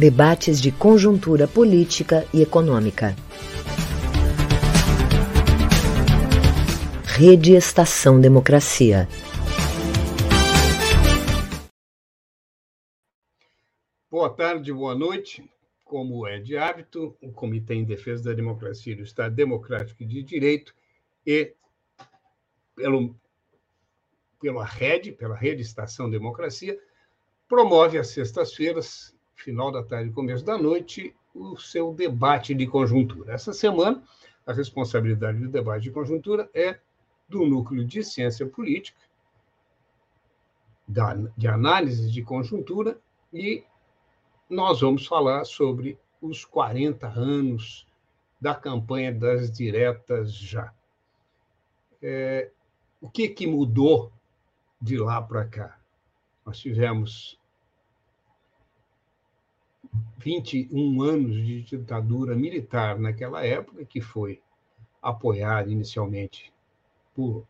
Debates de conjuntura política e econômica. Rede Estação Democracia. Boa tarde, boa noite. Como é de hábito, o Comitê em Defesa da Democracia e do Estado Democrático de Direito e pelo, pela rede, pela Rede Estação Democracia, promove às sextas-feiras, final da tarde e começo da noite, o seu debate de conjuntura. Essa semana, a responsabilidade do debate de conjuntura é do Núcleo de Ciência Política, de análise de conjuntura, e nós vamos falar sobre os 40 anos da campanha das diretas já. É, o que, que mudou de lá para cá? Nós tivemos 21 anos de ditadura militar naquela época, que foi apoiada inicialmente por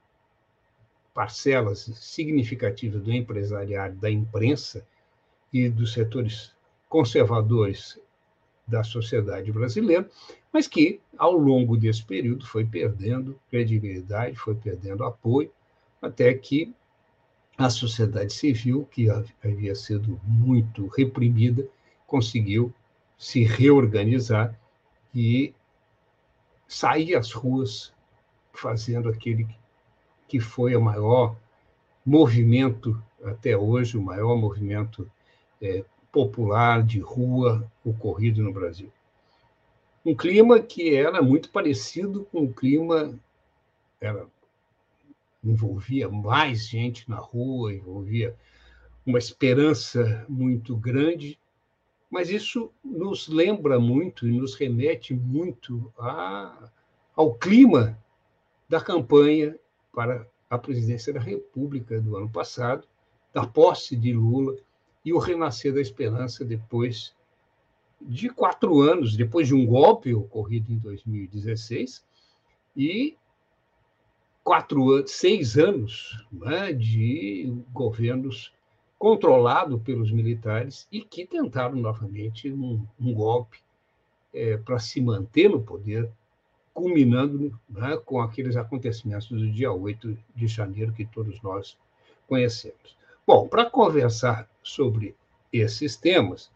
parcelas significativas do empresariado, da imprensa e dos setores conservadores da sociedade brasileira, mas que, ao longo desse período, foi perdendo credibilidade, foi perdendo apoio, até que a sociedade civil, que havia sido muito reprimida, conseguiu se reorganizar e sair às ruas fazendo aquele que foi o maior movimento até hoje, o maior movimento é, popular de rua ocorrido no Brasil. Um clima que era muito parecido com o clima era envolvia mais gente na rua, envolvia uma esperança muito grande mas isso nos lembra muito e nos remete muito a, ao clima da campanha para a presidência da República do ano passado, da posse de Lula e o renascer da esperança depois de quatro anos, depois de um golpe ocorrido em 2016 e quatro, seis anos né, de governos controlado pelos militares e que tentaram novamente um, um golpe é, para se manter no poder, culminando né, com aqueles acontecimentos do dia 8 de janeiro que todos nós conhecemos. Bom, para conversar sobre esses temas,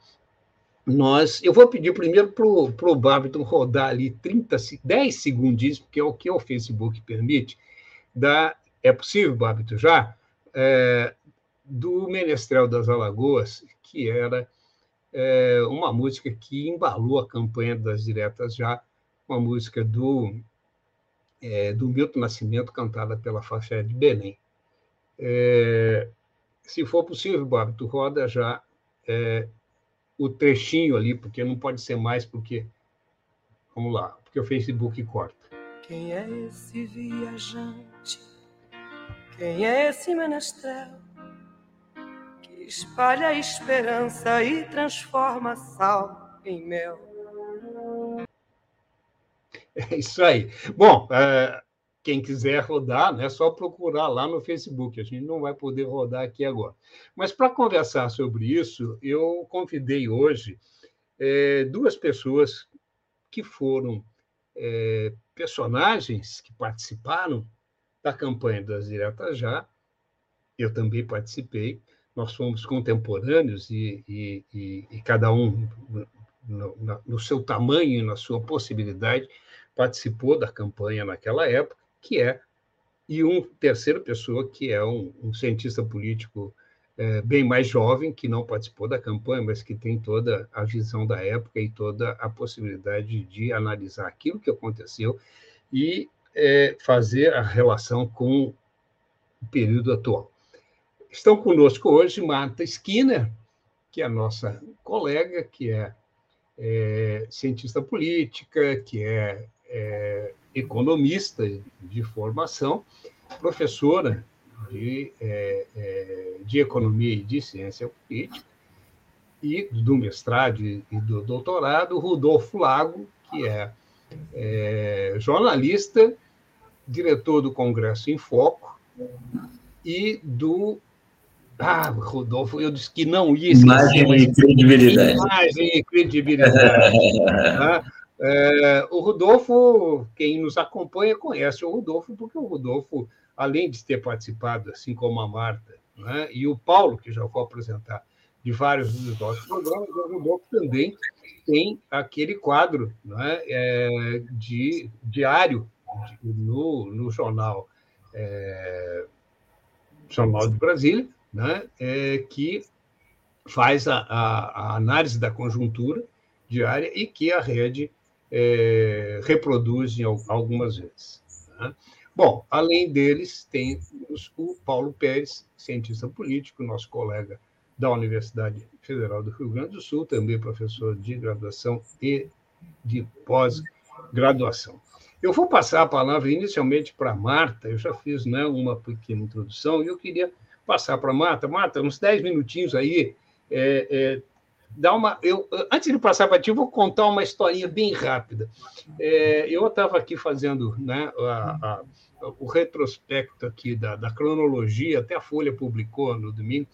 nós, eu vou pedir primeiro para o Babiton rodar ali 30, 10 segundinhos, porque é o que o Facebook permite. Da, é possível, Babiton, já? É, do Menestrel das Alagoas, que era é, uma música que embalou a campanha das diretas já, uma música do, é, do Milton Nascimento, cantada pela Fafé de Belém. É, se for possível, Bob, tu roda já é, o trechinho ali, porque não pode ser mais, porque. Vamos lá, porque o Facebook corta. Quem é esse viajante? Quem é esse menestrel? Espalha a esperança e transforma sal em mel. É isso aí. Bom, é, quem quiser rodar, é só procurar lá no Facebook. A gente não vai poder rodar aqui agora. Mas para conversar sobre isso, eu convidei hoje é, duas pessoas que foram é, personagens que participaram da campanha das Diretas Já. Eu também participei nós somos contemporâneos e, e, e, e cada um, no, no, seu tamanho e na sua possibilidade, participou da campanha naquela época, que é, e um terceira pessoa, que é um, um cientista político é, bem mais jovem, que não participou da campanha, mas que tem toda a visão da época e toda a possibilidade de analisar aquilo que aconteceu e é, fazer a relação com o período atual. Estão conosco hoje Marta Skinner, que é a nossa colega, que é, é cientista política, que é, é, economista de formação, professora de, é, é de economia e de ciência política, e do mestrado e do doutorado, Rudolfo Lago, que é, é jornalista, diretor do Congresso em Foco e do Ah, Rodolfo, eu disse que não ia esquecer. Imagem e credibilidade. Imagem e credibilidade. Tá? é, o Rodolfo, quem nos acompanha, conhece o Rodolfo, porque o Rodolfo, além de ter participado, assim como a Marta, né, e o Paulo, que já vou apresentar, de vários dos nossos programas, o Rodolfo também tem aquele quadro né, é, de diário de, no, no jornal, é, jornal de Brasília, né, é, que faz a, a, a, análise da conjuntura diária e que a rede é, reproduz algumas vezes. Né? Bom, além deles, tem o Paulo Pérez, cientista político, nosso colega da Universidade Federal do Rio Grande do Sul, também professor de graduação e de pós-graduação. Eu vou passar a palavra inicialmente para a Marta, eu já fiz né, uma pequena introdução, e eu queria passar para a Marta. Marta, uns 10 minutinhos aí, é, é, dá uma. Eu, antes de passar para ti, eu vou contar uma historinha bem rápida. É, eu estava aqui fazendo né, a, a, o retrospecto aqui da, da, cronologia, até a Folha publicou no domingo,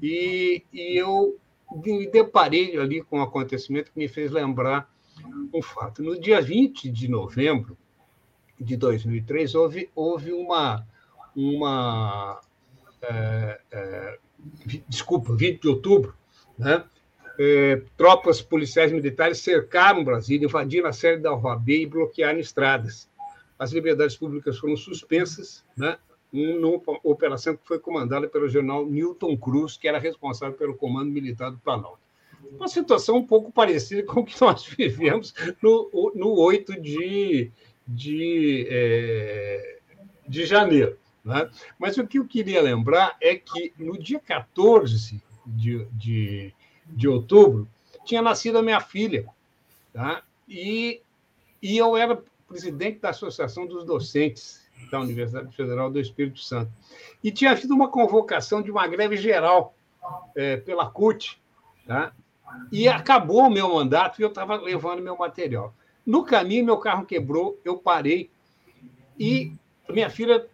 e, e eu me deparei ali com um acontecimento que me fez lembrar um fato. No dia 20 de novembro de 2003, houve, houve uma. uma é, é, desculpa, 20 de outubro, né? É, tropas policiais militares cercaram Brasília, invadiram a sede da OAB e bloquearam estradas. As liberdades públicas foram suspensas, né? numa operação que foi comandada pelo general Newton Cruz, que era responsável pelo comando militar do Planalto. Uma situação um pouco parecida com o que nós vivemos no, no 8 de, de, é, de janeiro. Né? Mas o que eu queria lembrar é que no dia 14 de, de, de outubro tinha nascido a minha filha. Tá? E, e eu era presidente da Associação dos Docentes da Universidade Federal do Espírito Santo. E tinha havido uma convocação de uma greve geral é, pela CUT, tá? e acabou o meu mandato e eu estava levando meu material. No caminho, meu carro quebrou, eu parei e minha filha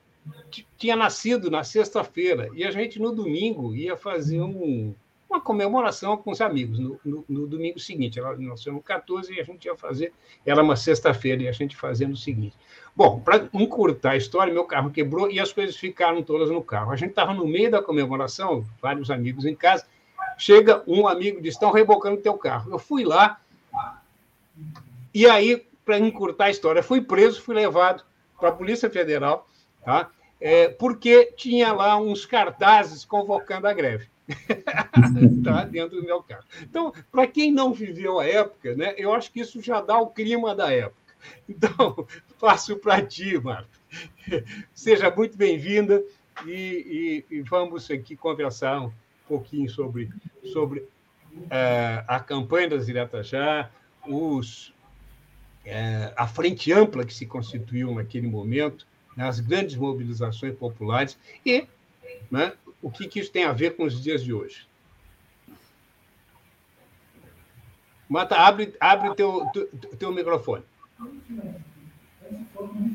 tinha nascido na sexta-feira e a gente no domingo ia fazer um, uma comemoração com os amigos no, no, no domingo seguinte. Ela nasceu no 14 e a gente ia fazer, era uma sexta-feira e a gente fazia no seguinte. Bom, para encurtar a história, meu carro quebrou e as coisas ficaram todas no carro. A gente estava no meio da comemoração, vários amigos em casa. Chega um amigo e diz: estão rebocando teu carro. Eu fui lá e aí, para encurtar a história, fui preso, fui levado para a Polícia Federal, tá? É, porque tinha lá uns cartazes convocando a greve. tá dentro do meu carro. Então, para quem não viveu a época, né, eu acho que isso já dá o clima da época. Então, passo para ti, Marta. Seja muito bem-vinda e, e, e, vamos aqui conversar um pouquinho sobre, sobre uh, a campanha das Iratajá, os, uh, a frente ampla que se constituiu naquele momento, as grandes mobilizações populares e né, o que, que isso tem a ver com os dias de hoje. Mata, abre, abre teu, teu, teu microfone.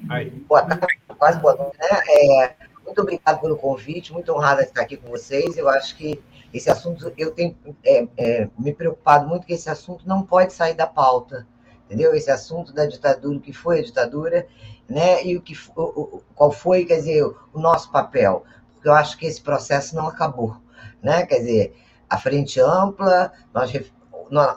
Aí. Boa tarde, quase boa noite. Né? É, muito obrigado pelo convite, muito honrada estar aqui com vocês. Eu acho que esse assunto, eu tenho é, é, me preocupado muito que esse assunto não pode sair da pauta, entendeu? Esse assunto da ditadura, o que foi a ditadura, né? E o que, o, qual foi, quer dizer, o nosso papel porque eu acho que esse processo não acabou. Né? Quer dizer, a frente ampla, nós,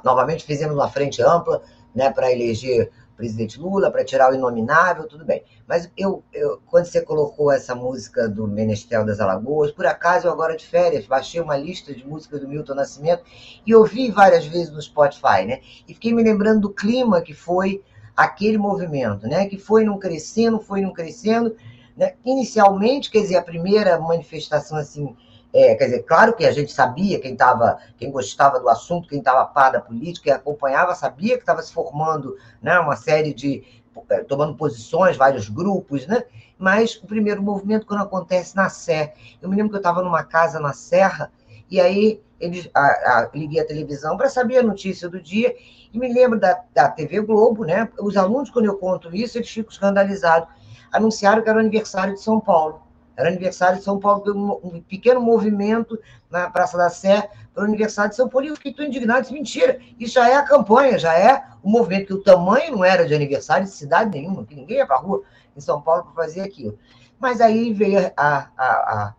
novamente fizemos uma frente ampla né, para eleger o presidente Lula, para tirar o inominável, tudo bem. Mas eu, eu, quando você colocou essa música do Menestel das Alagoas, por acaso eu agora de férias baixei uma lista de músicas do Milton Nascimento e ouvi várias vezes no Spotify, né? E fiquei me lembrando do clima que foi aquele movimento, né? Que foi num crescendo, foi num crescendo, né? Inicialmente, quer dizer, a primeira manifestação assim, é, quer dizer, claro que a gente sabia, quem estava, quem gostava do assunto, quem estava par da política, quem acompanhava, sabia que estava se formando né, uma série de. É, tomando posições, vários grupos, né? Mas o primeiro movimento, quando acontece na Sé, eu me lembro que eu estava numa casa na Serra, e aí eles, a, a, liguei a televisão para saber a notícia do dia, e me lembro da, da TV Globo, né? Os alunos, quando eu conto isso, eles ficam escandalizados anunciaram que era o aniversário de São Paulo. Era aniversário de São Paulo, um, um pequeno movimento na Praça da Sé para o aniversário de São Paulo. E eu fiquei tão indignado, disse, mentira, isso já é a campanha, já é o movimento, que o tamanho não era de aniversário de cidade nenhuma, que ninguém ia para a rua em São Paulo para fazer aquilo. Mas aí veio a, a,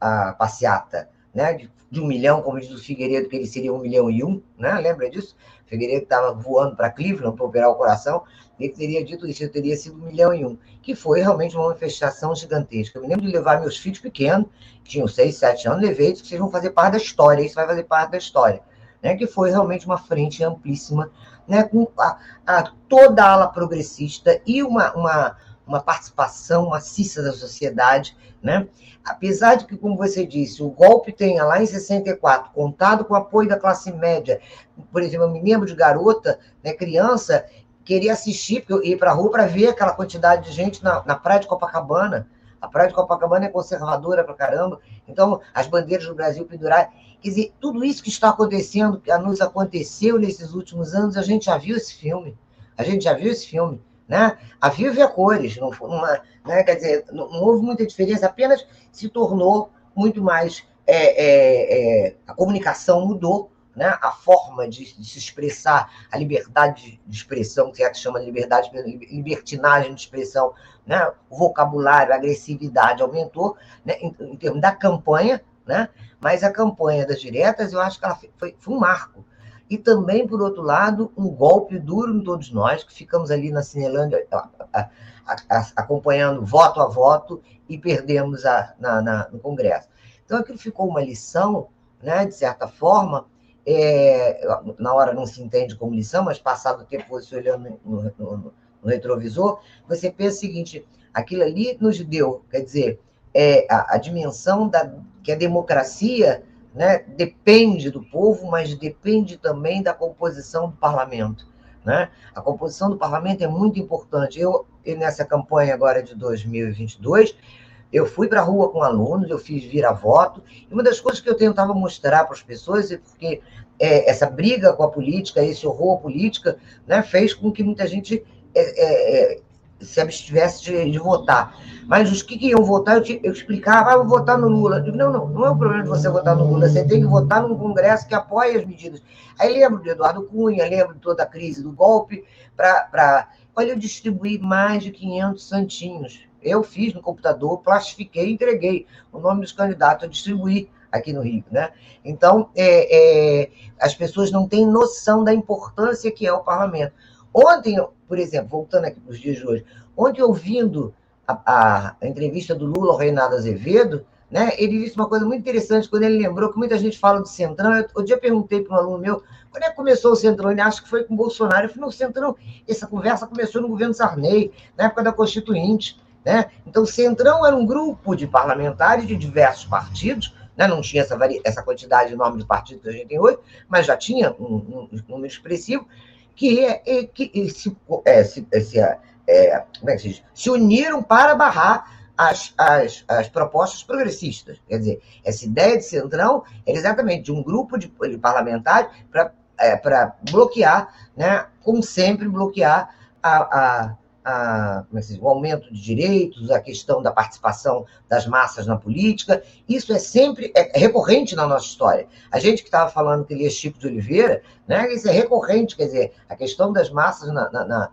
a, a passeata né, de, de, um milhão, como diz o Figueiredo, que ele seria um milhão e um, né? lembra disso? Figueiredo estava voando para Cleveland para operar o coração, ele teria dito isso, teria sido um milhão e um, que foi realmente uma manifestação gigantesca. Eu me lembro de levar meus filhos pequenos, que tinham seis, sete anos, levei que vocês vão fazer parte da história, isso vai fazer parte da história. Né, que foi realmente uma frente amplíssima, né, com a, a, toda a ala progressista e uma, uma, uma participação maciça da sociedade, né? Apesar de que, como você disse, o golpe tenha lá em 64 contado com o apoio da classe média, por exemplo, eu me lembro de garota, né, criança, queria assistir, porque eu ia para a rua para ver aquela quantidade de gente na, na praia de Copacabana. A praia de Copacabana é conservadora para caramba, então as bandeiras do Brasil penduradas. Quer dizer, tudo isso que está acontecendo, que nos aconteceu nesses últimos anos, a gente já viu esse filme. A gente já viu esse filme. Né? A viva e a cores, não, uma, né? quer dizer, não, houve muita diferença, apenas se tornou muito mais. É, é, é, a comunicação mudou, né? a forma de, de, se expressar, a liberdade de expressão, que é chama de liberdade, libertinagem de expressão, né? o vocabulário, a agressividade aumentou né? em, em termos da campanha, né? mas a campanha das diretas, eu acho que ela foi, foi um marco e também, por outro lado, um golpe duro em todos nós, que ficamos ali na Cinelândia acompanhando voto a voto e perdemos na, na, no Congresso. Então, aquilo ficou uma lição, né, de certa forma, é, na hora não se entende como lição, mas passado o tempo você olhando no, no, no, retrovisor, você pensa o seguinte, aquilo ali nos deu, quer dizer, é, a, a dimensão da, que a democracia né, depende do povo, mas depende também da composição do parlamento. Né? A composição do parlamento é muito importante. Eu, nessa campanha agora de 2022, eu fui para a rua com alunos, eu fiz vira-voto, e uma das coisas que eu tentava mostrar para as pessoas é porque é, essa briga com a política, esse horror à política, né, fez com que muita gente é, é, se abstivesse de, de, votar. Mas os que iam votar, eu, eu explicava, ah, vou votar no Lula. Digo, não, não, não é o problema de você votar no Lula, você tem que votar num Congresso que apoie as medidas. Aí lembro de Eduardo Cunha, lembro de toda a crise do golpe, para. Olha, eu distribuí mais de 500 santinhos. Eu fiz no computador, plastifiquei, entreguei o nome dos candidatos, eu distribuí aqui no Rio, né? Então, é, é, as pessoas não têm noção da importância que é o parlamento. Ontem, por exemplo, voltando aqui para os dias de hoje, ontem ouvindo a, a, entrevista do Lula ao Reinaldo Azevedo, né, ele disse uma coisa muito interessante quando ele lembrou que muita gente fala do Centrão. Eu, outro dia perguntei para um aluno meu, quando é que começou o Centrão? Ele acha que foi com o Bolsonaro. Eu falei, não, o Centrão, essa conversa começou no governo Sarney, na época da Constituinte. Né? Então, o Centrão era um grupo de parlamentares de diversos partidos, né? não tinha essa, essa quantidade enorme de partidos que a gente tem hoje, mas já tinha um, um, um número expressivo, que, é, que se, é, se, se, é, é que se, se uniram para barrar as, as, as propostas progressistas. Quer dizer, essa ideia de centrão é exatamente de um grupo de, de parlamentares para é, bloquear, né, como sempre, bloquear a, a, a, é diz, o aumento de direitos, a questão da participação das massas na política. Isso é sempre é recorrente na nossa história. A gente que estava falando que lia Chico de Oliveira, né, isso é recorrente, quer dizer, a questão das massas na, na, na,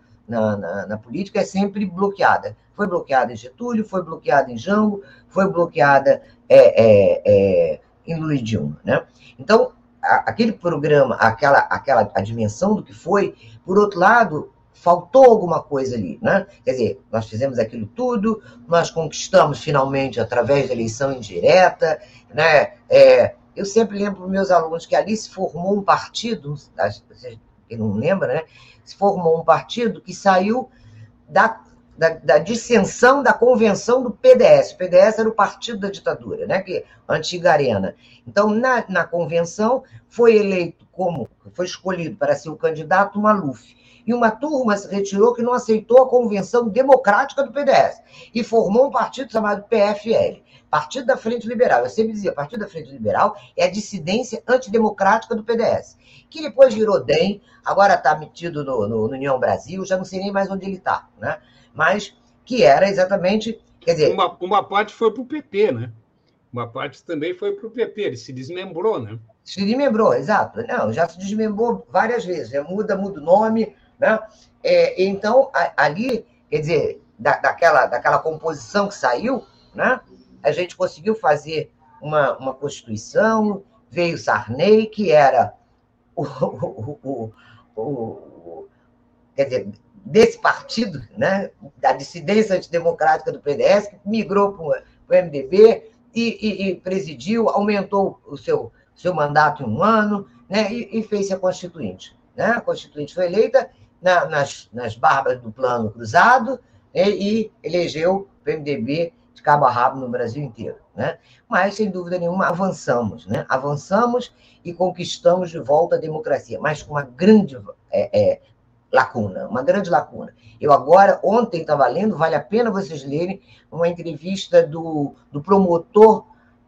na, na política é sempre bloqueada. Foi bloqueada em Getúlio, foi bloqueada em Jango, foi bloqueada é, é, é, em Lula e Dilma. Né? Então, a, aquele programa, aquela, aquela a dimensão do que foi, por outro lado, faltou alguma coisa ali, né? Quer dizer, nós fizemos aquilo tudo, nós conquistamos finalmente através da eleição indireta, né? É, eu sempre lembro meus alunos que ali se formou um partido, quem não lembra, né? Se formou um partido que saiu da, da, da, dissensão da convenção do PDS. O PDS era o partido da ditadura, né? Que, a antiga arena. Então, na, na convenção, foi eleito como, foi escolhido para ser o candidato Maluf e uma turma se retirou que não aceitou a convenção democrática do PDS e formou um partido chamado PFL, Partido da Frente Liberal. Eu sempre dizia, Partido da Frente Liberal é a dissidência antidemocrática do PDS, que depois virou DEM, agora está metido no, no, no, União Brasil, já não sei nem mais onde ele está, né? mas que era exatamente Quer dizer, uma, uma parte foi para o PP, né? Uma parte também foi para o PP, ele se desmembrou, né? Se desmembrou, exato. Não, já se desmembrou várias vezes, né? muda, muda o nome, né? É, então, a, ali, quer dizer, da, daquela, daquela composição que saiu, né? A gente conseguiu fazer uma, uma Constituição, veio Sarney, que era o, o, o, o, quer dizer, desse partido, né, da dissidência antidemocrática do PDS, que migrou para o MDB e, e, e, presidiu, aumentou o seu, seu mandato em um ano né, e, e fez-se a Constituinte. Né? A Constituinte foi eleita na, nas, nas barbas do Plano Cruzado né, e elegeu o MDB de cabo a rabo no Brasil inteiro. Né? Mas, sem dúvida nenhuma, avançamos. Né? Avançamos e conquistamos de volta a democracia, mas com uma grande é, é, lacuna, uma grande lacuna. Eu agora, ontem estava lendo, vale a pena vocês lerem, uma entrevista do, do promotor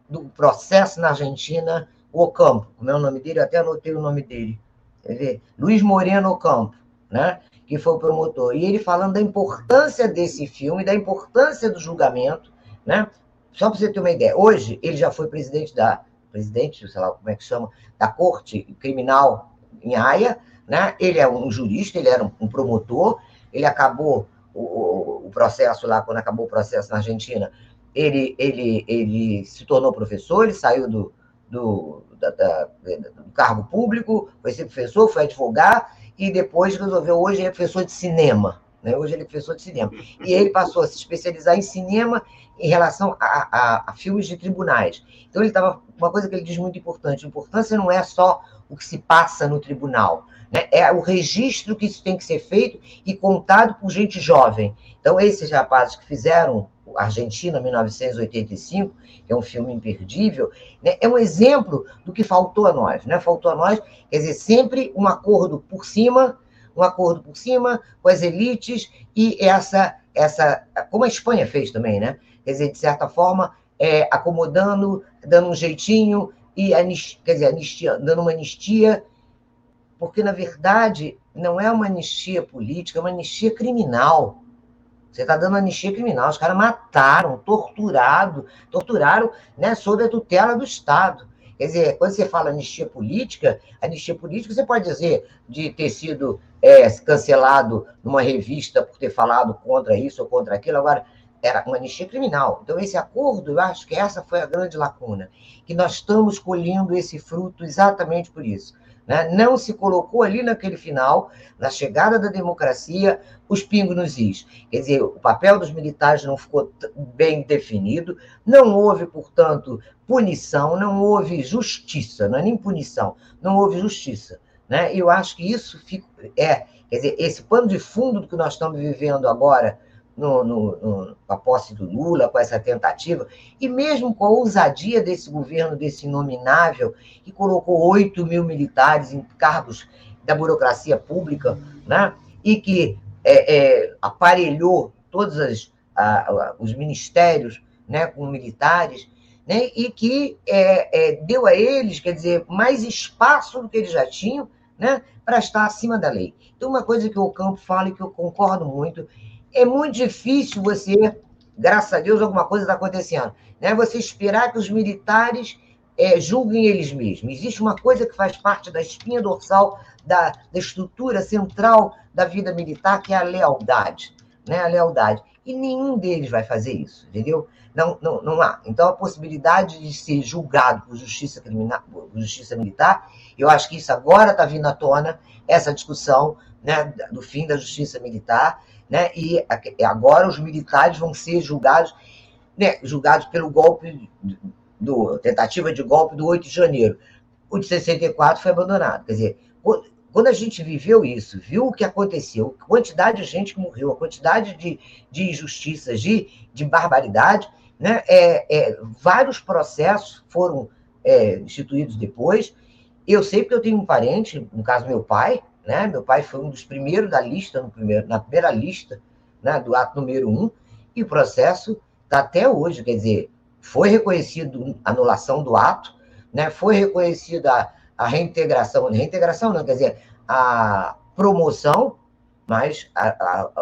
do processo na Argentina, Ocampo, como é o nome dele, eu até anotei o nome dele, ver? Luiz Moreno Ocampo, né? que foi o promotor. E ele falando da importância desse filme, da importância do julgamento, né? Só para você ter uma ideia, hoje ele já foi presidente da presidente, sei lá como é que chama, da Corte Criminal em Haia, né? Ele é um jurista, ele era um promotor, ele acabou o, o processo lá, quando acabou o processo na Argentina, ele, ele, ele se tornou professor, ele saiu do, do, da, da, do cargo público, foi ser professor, foi advogar, e depois resolveu, hoje é professor de cinema. Né? Hoje ele é professor de cinema. E ele passou a se especializar em cinema em relação a, a, a filmes de tribunais. Então, ele estava. Uma coisa que ele diz muito importante: a importância não é só o que se passa no tribunal, né? é o registro que isso tem que ser feito e contado por gente jovem. Então, esses rapazes que fizeram Argentina, 1985, que é um filme imperdível, né? é um exemplo do que faltou a nós. Né? Faltou a nós, quer dizer, sempre um acordo por cima, um acordo por cima com as elites e essa, essa como a Espanha fez também, né? quer dizer, de certa forma, é, acomodando, dando um jeitinho, e anistia, quer dizer, anistia, dando uma anistia, porque, na verdade, não é uma anistia política, é uma anistia criminal. Você está dando anistia criminal. Os caras mataram, torturado, torturaram né, sob a tutela do Estado. Quer dizer, quando você fala anistia política, anistia política você pode dizer de ter sido é, cancelado numa revista por ter falado contra isso ou contra aquilo. Agora, era uma anistia criminal. Então, esse acordo, eu acho que essa foi a grande lacuna, que nós estamos colhendo esse fruto exatamente por isso. Né? Não se colocou ali naquele final, na chegada da democracia, os pingos nos is. Quer dizer, o papel dos militares não ficou bem definido, não houve, portanto, punição, não houve justiça, não é nem punição, não houve justiça. Né? Eu acho que isso fica, é, quer dizer, esse pano de fundo do que nós estamos vivendo agora, no, no, no, com a posse do Lula, com essa tentativa, e mesmo com a ousadia desse governo, desse inominável, que colocou 8 mil militares em cargos da burocracia pública, né? e que é, é, aparelhou todos as, a, os ministérios né, com militares, né, e que é, é, deu a eles, quer dizer, mais espaço do que eles já tinham, né, para estar acima da lei. Então, uma coisa que o Campo fala e que eu concordo muito é muito difícil você, graças a Deus, alguma coisa está acontecendo, né? Você esperar que os militares é, julguem eles mesmos. Existe uma coisa que faz parte da espinha dorsal da, da estrutura central da vida militar, que é a lealdade, né? A lealdade. E nenhum deles vai fazer isso, entendeu? Não, não, não há. Então, a possibilidade de ser julgado por justiça criminal, por justiça militar, eu acho que isso agora está vindo à tona, essa discussão né, do fim da justiça militar, né? E agora os militares vão ser julgados, né, julgados pelo golpe do tentativa de golpe do 8 de janeiro. O de 64 foi abandonado. Quer dizer, quando a gente viveu isso, viu o que aconteceu, a quantidade de gente que morreu, a quantidade de, de injustiças, de, de barbaridade, né? É, é, vários processos foram é, instituídos depois. Eu sei porque eu tenho um parente, no caso meu pai, né? Meu pai foi um dos primeiros da lista, primeiro, na primeira lista né, do ato número um, e o processo está até hoje, quer dizer, foi reconhecido a anulação do ato, né, foi reconhecida a, reintegração, reintegração não, quer dizer, a promoção, mas a,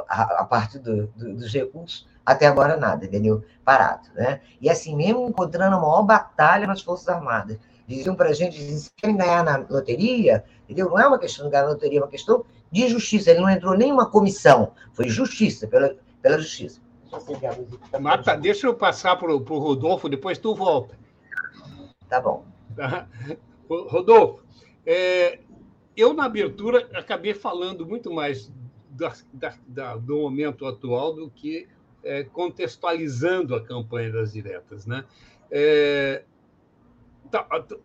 a, a parte do, do, dos recursos Até agora nada, entendeu? Parado, né? E assim, mesmo encontrando a maior batalha nas Forças Armadas, diziam para a gente, se querem ganhar na loteria, entendeu? Não é uma questão de ganhar na loteria, é uma questão de justiça. Ele não entrou nem uma comissão, foi justiça, pela, pela justiça. Marta, deixa eu passar para o Rodolfo, depois tu volta. Tá bom. Tá? Rodolfo, é, eu na abertura acabei falando muito mais da, da, da, do momento atual do que é, contextualizando a campanha das diretas. Né? É,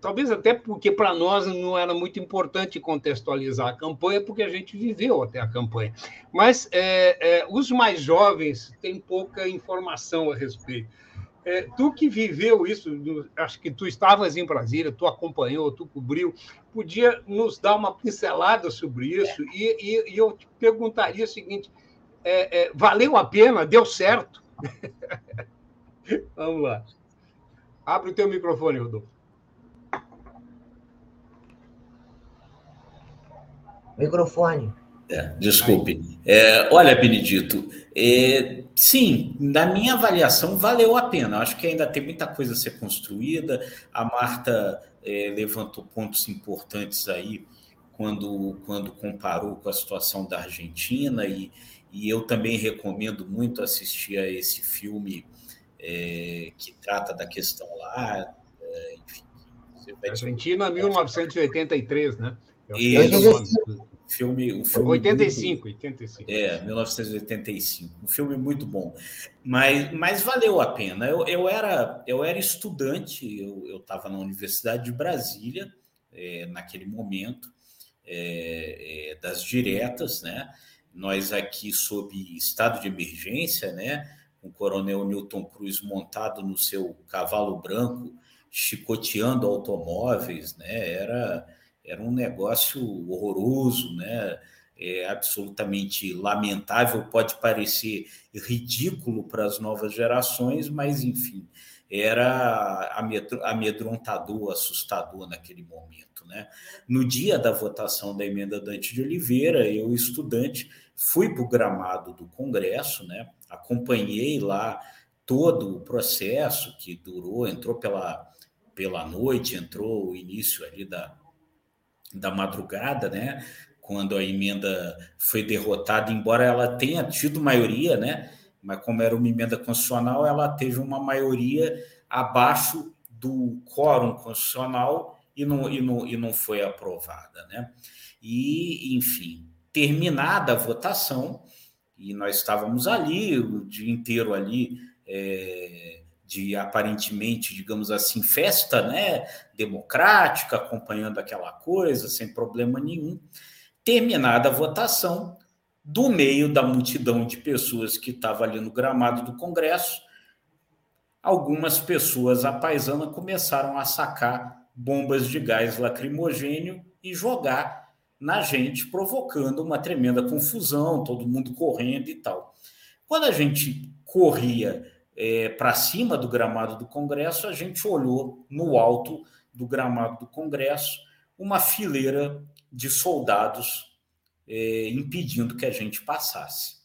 talvez até porque para nós não era muito importante contextualizar a campanha, porque a gente viveu até a campanha. Mas é, é, os mais jovens têm pouca informação a respeito. É, tu que viveu isso, acho que tu estavas em Brasília, tu acompanhou, tu cobriu, podia nos dar uma pincelada sobre isso? E, e, e eu te perguntaria o seguinte: é, é, valeu a pena? Deu certo? Vamos lá. Abre o teu microfone, Rodolfo. Microfone. É, desculpe. É, olha, Benedito, é, sim, na minha avaliação, valeu a pena. Acho que ainda tem muita coisa a ser construída. A Marta é, levantou pontos importantes aí quando, quando comparou com a situação da Argentina, e, e eu também recomendo muito assistir a esse filme é, que trata da questão lá. É, enfim, Argentina, 1983, né? Isso. Filme, um filme 85, muito, 85. É, 1985. Um filme muito bom. Mas, mas valeu a pena. Eu, eu, era, eu era estudante, eu estava na Universidade de Brasília, é, naquele momento, é, é, das diretas, né? Nós aqui sob estado de emergência, né? Com o coronel Newton Cruz montado no seu cavalo branco, chicoteando automóveis, né? Era era um negócio horroroso, né? É absolutamente lamentável, pode parecer ridículo para as novas gerações, mas enfim, era amedrontador, assustador naquele momento. Né? No dia da votação da emenda Dante de Oliveira, eu, estudante, fui para o gramado do Congresso, né? acompanhei lá todo o processo que durou, entrou pela, pela noite, entrou o início ali da, da madrugada, né? Quando a emenda foi derrotada, embora ela tenha tido maioria, né? Mas como era uma emenda constitucional, ela teve uma maioria abaixo do quórum constitucional e não, e não, e não foi aprovada, né? E, enfim, terminada a votação, e nós estávamos ali o dia inteiro ali é, de aparentemente, digamos assim, festa, né, democrática, acompanhando aquela coisa sem problema nenhum. Terminada a votação, do meio da multidão de pessoas que estava ali no gramado do Congresso, algumas pessoas à paisana começaram a sacar bombas de gás lacrimogênio e jogar na gente, provocando uma tremenda confusão, todo mundo correndo e tal. Quando a gente corria é, para cima do gramado do Congresso, a gente olhou no alto do gramado do Congresso uma fileira de soldados é, impedindo que a gente passasse.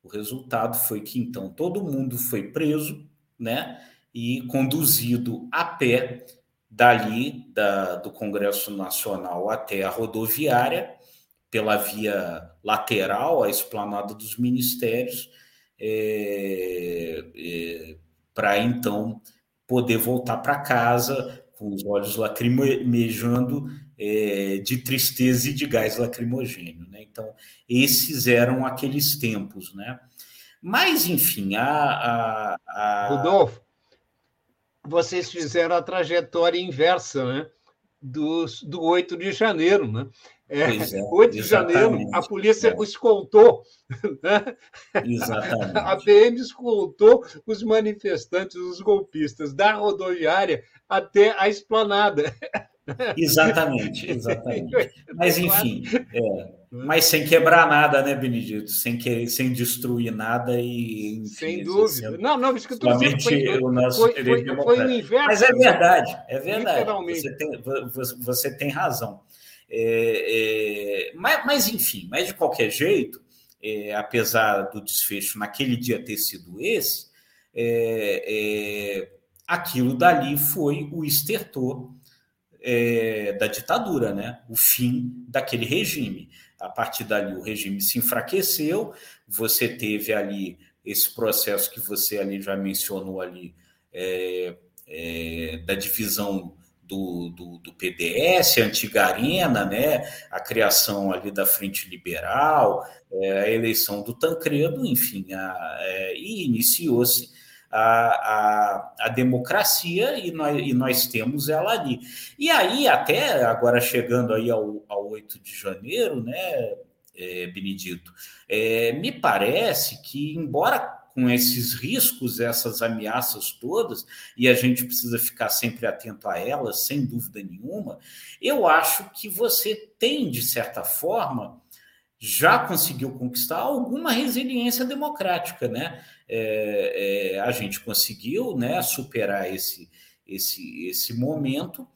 O resultado foi que então todo mundo foi preso, né, e conduzido a pé dali da, do Congresso Nacional até a rodoviária pela via lateral, a esplanada dos ministérios, é, é, para então poder voltar para casa com os olhos lacrimejando é, de tristeza e de gás lacrimogênio. Né? Então, esses eram aqueles tempos. Né? Mas, enfim, a, a, a... Rodolfo, vocês fizeram a trajetória inversa né? Dos, do 8 de janeiro. Né? É, é, 8 de janeiro, a polícia é. escoltou, né? Exatamente. a PM escoltou os manifestantes, os golpistas, da rodoviária até a esplanada. Exatamente, exatamente. Mas, enfim, é, mas sem quebrar nada, né, Benedito? Sem, que, sem destruir nada e. Enfim, sem dúvida. Não, não, isso que eu estou dizendo foi, o nosso foi, foi, foi o inverso. Mas é verdade, é verdade. Você tem, você tem razão. É, é, mas, mas, enfim, mas de qualquer jeito, é, apesar do desfecho naquele dia ter sido esse, é, é, aquilo dali foi o estertor é, da ditadura, né? o fim daquele regime. A partir dali, o regime se enfraqueceu, você teve ali esse processo que você ali já mencionou ali, da divisão do, do, do, PDS, a antiga Arena, né, a criação ali da Frente Liberal, é, a eleição do Tancredo, enfim, a, é, e iniciou-se a, a, a, democracia e nós, e nós temos ela ali. E aí, até agora chegando aí ao, ao 8 de janeiro, né, é, Benedito, é, me parece que, embora com esses riscos, essas ameaças todas, e a gente precisa ficar sempre atento a elas, sem dúvida nenhuma, eu acho que você tem, de certa forma, já conseguiu conquistar alguma resiliência democrática, né? É, é, a gente conseguiu, né, superar esse, esse, esse momento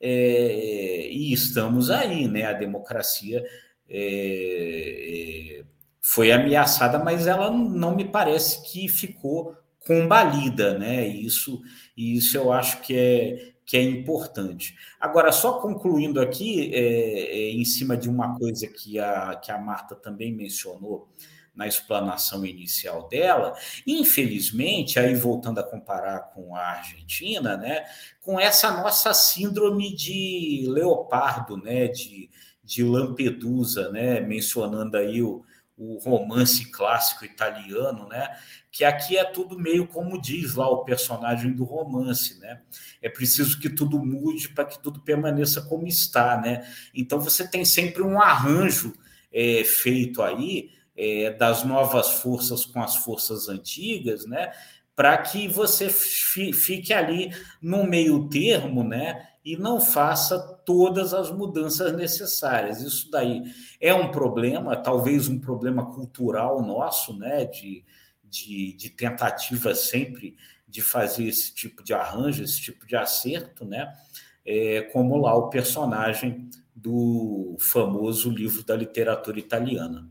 é, e estamos aí, né? A democracia é, é, foi ameaçada, mas ela não me parece que ficou combalida, né? Isso, isso eu acho que é, que é importante. Agora, só concluindo aqui, é, é, em cima de uma coisa que a, que a Marta também mencionou na explanação inicial dela, infelizmente, aí voltando a comparar com a Argentina, né, com essa nossa síndrome de leopardo, né, de, de Lampedusa, né, mencionando aí o, o romance clássico italiano, né? Que aqui é tudo meio como diz lá o personagem do romance, né? É preciso que tudo mude para que tudo permaneça como está, né? Então você tem sempre um arranjo é, feito aí é, das novas forças com as forças antigas, né? Para que você fique ali no meio termo, né? e não faça todas as mudanças necessárias. Isso daí é um problema, talvez um problema cultural nosso, né, de, de, de tentativa sempre de fazer esse tipo de arranjo, esse tipo de acerto, né, é, como lá o personagem do famoso livro da literatura italiana.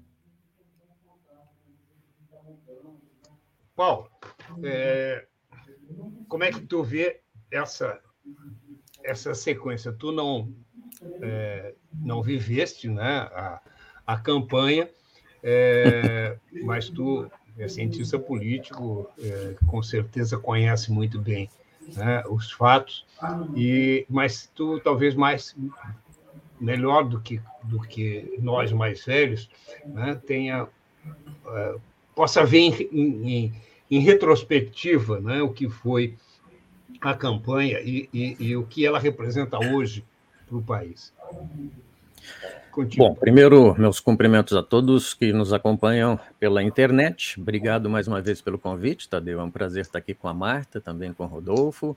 Paulo, é, como é que tu vê essa essa sequência. Tu não é, não viveste né, a, a campanha, é, mas tu é cientista político, é, com certeza conhece muito bem né, os fatos, e mas tu talvez mais melhor do que do que nós mais velhos, né, tenha é, possa ver em, em, em retrospectiva né, o que foi a campanha e, e, e o que ela representa hoje para o país. Contigo. Bom, primeiro, meus cumprimentos a todos que nos acompanham pela internet. Obrigado mais uma vez pelo convite, Tadeu. É um prazer estar aqui com a Marta, também com o Rodolfo.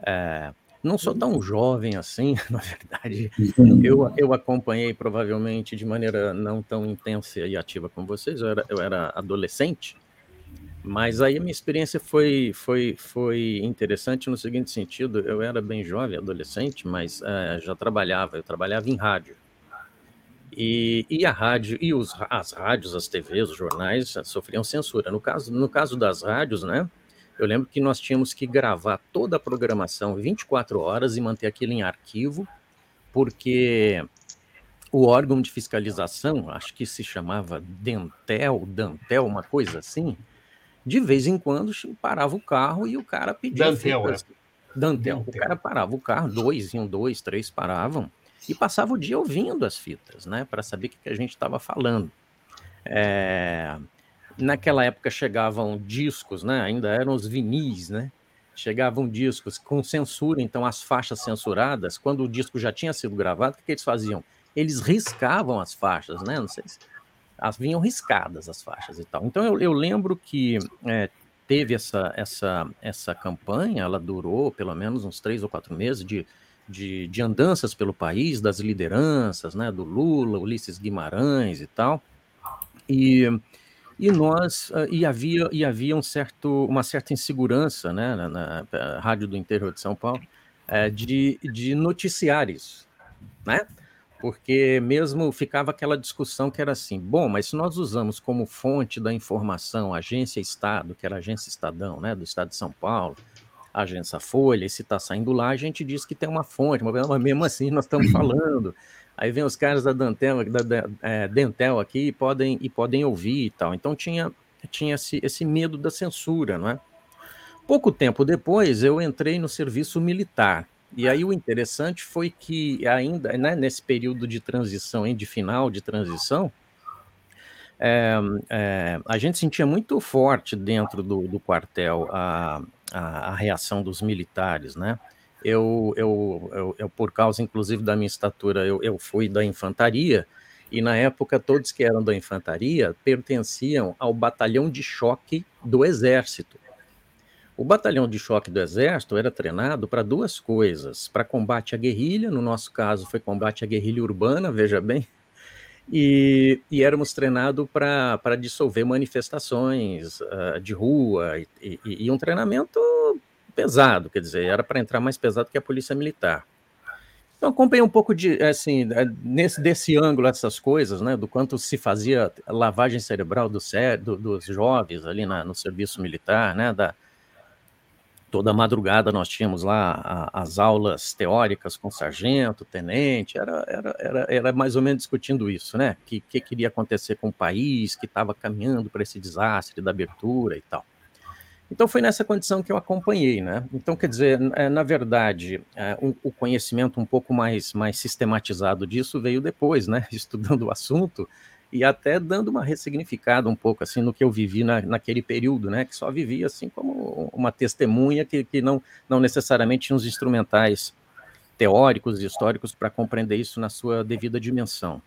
É, não sou tão jovem assim, na verdade. Eu, eu acompanhei provavelmente de maneira não tão intensa e ativa como vocês. Eu era, eu era adolescente mas aí a minha experiência foi, foi, foi interessante no seguinte sentido: eu era bem jovem, adolescente, mas é, já trabalhava, eu trabalhava em rádio. E, e a rádio, e os, as rádios, as TVs, os jornais sofriam censura. No caso, no caso das rádios, né? Eu lembro que nós tínhamos que gravar toda a programação 24 horas e manter aquilo em arquivo, porque o órgão de fiscalização, acho que se chamava Dentel, Dantel, uma coisa assim, de vez em quando parava o carro e o cara pedia. Dantel, fitas. É. Dantel. O cara parava o carro, dois, iam dois, três paravam, e passava o dia ouvindo as fitas, né, para saber o que, que a gente estava falando. É... Naquela época chegavam discos, né, ainda eram os vinis, né, chegavam discos com censura, então as faixas censuradas, quando o disco já tinha sido gravado, o que, que eles faziam? Eles riscavam as faixas, né, não sei se as vinham riscadas as faixas e tal. Então eu, eu lembro que é, teve essa, essa, essa campanha, ela durou pelo menos uns três ou quatro meses de, de, de andanças pelo país, das lideranças, né, do Lula, Ulisses Guimarães e tal. E, e nós ah, e havia e havia um certo uma certa insegurança, né, na, na, rádio do interior de São Paulo, é, de, de noticiar isso, né? Porque mesmo ficava aquela discussão que era assim: bom, mas se nós usamos como fonte da informação a Agência Estado, que era a Agência Estadão, né, do Estado de São Paulo, a Agência Folha, e se está saindo lá, a gente diz que tem uma fonte, mas mesmo assim nós estamos falando. Aí vem os caras da Dantel, da, da é, Dentel aqui e podem, e podem ouvir e tal. Então tinha, tinha esse, esse medo da censura, não é? Pouco tempo depois, eu entrei no serviço militar. E aí o interessante foi que ainda né, nesse período de transição, de final de transição, é, é, a gente sentia muito forte dentro do, do quartel a, a, a, reação dos militares, né? Eu, eu, eu, eu, por causa, inclusive, da minha estatura, eu, eu fui da infantaria, e na época todos que eram da infantaria pertenciam ao batalhão de choque do exército. O batalhão de choque do Exército era treinado para duas coisas: para combate à guerrilha, no nosso caso foi combate à guerrilha urbana, veja bem, e, e éramos treinados para dissolver manifestações uh, de rua e, e, e, um treinamento pesado, quer dizer, era para entrar mais pesado que a polícia militar. Então acompanhei um pouco de assim nesse desse ângulo essas coisas, né, do quanto se fazia lavagem cerebral do, do dos jovens ali na, no serviço militar, né, da, toda madrugada nós tínhamos lá as aulas teóricas com sargento, tenente, era, era, era, era mais ou menos discutindo isso, né? O que, que queria acontecer com o país, que estava caminhando para esse desastre da abertura e tal. Então foi nessa condição que eu acompanhei, né? Então, quer dizer, é, na verdade, é, o conhecimento um pouco mais, mais sistematizado disso veio depois, né? Estudando o assunto, e até dando uma ressignificada um pouco assim no que eu vivi na, naquele período, né, que só vivia assim como uma testemunha que, que não, não necessariamente tinha os instrumentais teóricos e históricos para compreender isso na sua devida dimensão.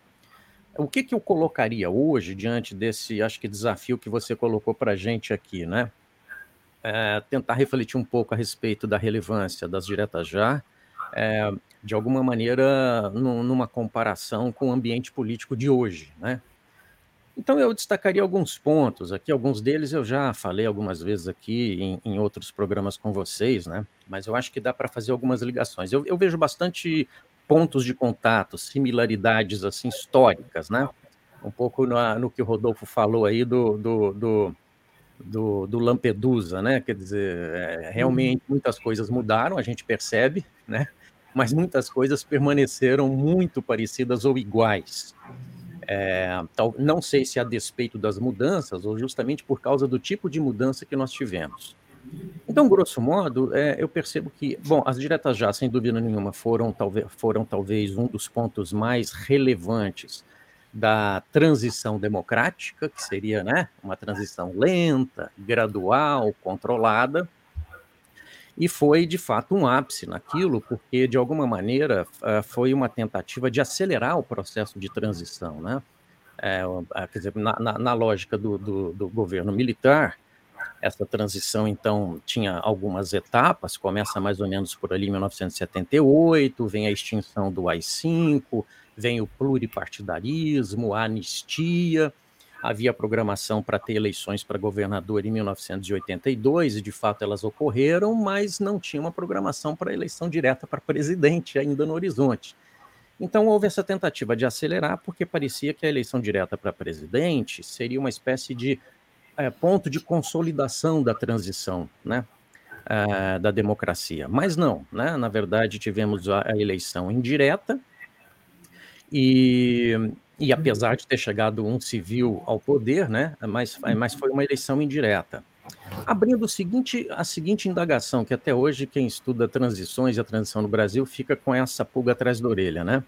O que, que eu colocaria hoje diante desse, acho que desafio que você colocou para a gente aqui, né? É, tentar refletir um pouco a respeito da relevância das diretas já, é, de alguma maneira numa comparação com o ambiente político de hoje, né? Então eu destacaria alguns pontos aqui, alguns deles eu já falei algumas vezes aqui em, em outros programas com vocês, né? Mas eu acho que dá para fazer algumas ligações. Eu, eu, vejo bastante pontos de contato, similaridades assim históricas, né? Um pouco no, no que o Rodolfo falou aí do, do, do, do, do Lampedusa, né? Quer dizer, é, realmente muitas coisas mudaram, a gente percebe, né? Mas muitas coisas permaneceram muito parecidas ou iguais. É, tal, não sei se a despeito das mudanças ou justamente por causa do tipo de mudança que nós tivemos. Então, grosso modo, é, eu percebo que, bom, as diretas já, sem dúvida nenhuma, foram talvez, foram talvez um dos pontos mais relevantes da transição democrática, que seria né, uma transição lenta, gradual, controlada, e foi de fato um ápice naquilo, porque de alguma maneira ah, foi uma tentativa de acelerar o processo de transição, né? É, ah, quer dizer, na, na, na lógica do, do, do, governo militar, essa transição então tinha algumas etapas, começa mais ou menos por ali em 1978, vem a extinção do AI-5, vem o pluripartidarismo, a anistia, havia programação para ter eleições para governador em 1982, e de fato elas ocorreram, mas não tinha uma programação para eleição direta para presidente ainda no horizonte. Então houve essa tentativa de acelerar, porque parecia que a eleição direta para presidente seria uma espécie de é, ponto de consolidação da transição, né? É, da democracia. Mas não, né? na verdade tivemos a eleição indireta, e e apesar de ter chegado um civil ao poder, né, mas, mas foi uma eleição indireta. Abrindo o seguinte, a seguinte indagação, que até hoje quem estuda transições e a transição no Brasil fica com essa pulga atrás da orelha, né?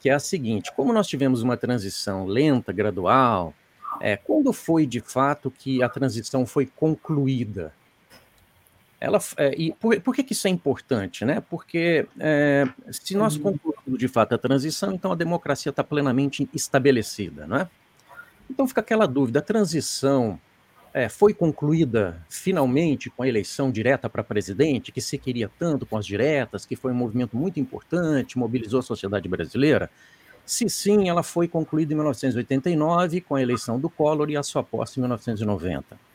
Que é a seguinte: como nós tivemos uma transição lenta, gradual, é, quando foi de fato que a transição foi concluída? Ela, é, e por, por que, que, isso é importante? Né? Porque é, se nós uhum. concluímos de fato a transição, então a democracia está plenamente estabelecida. Não é? Então fica aquela dúvida: a transição é, foi concluída finalmente com a eleição direta para presidente, que se queria tanto com as diretas, que foi um movimento muito importante, mobilizou a sociedade brasileira? Se sim, ela foi concluída em 1989 com a eleição do Collor e a sua posse em 1990.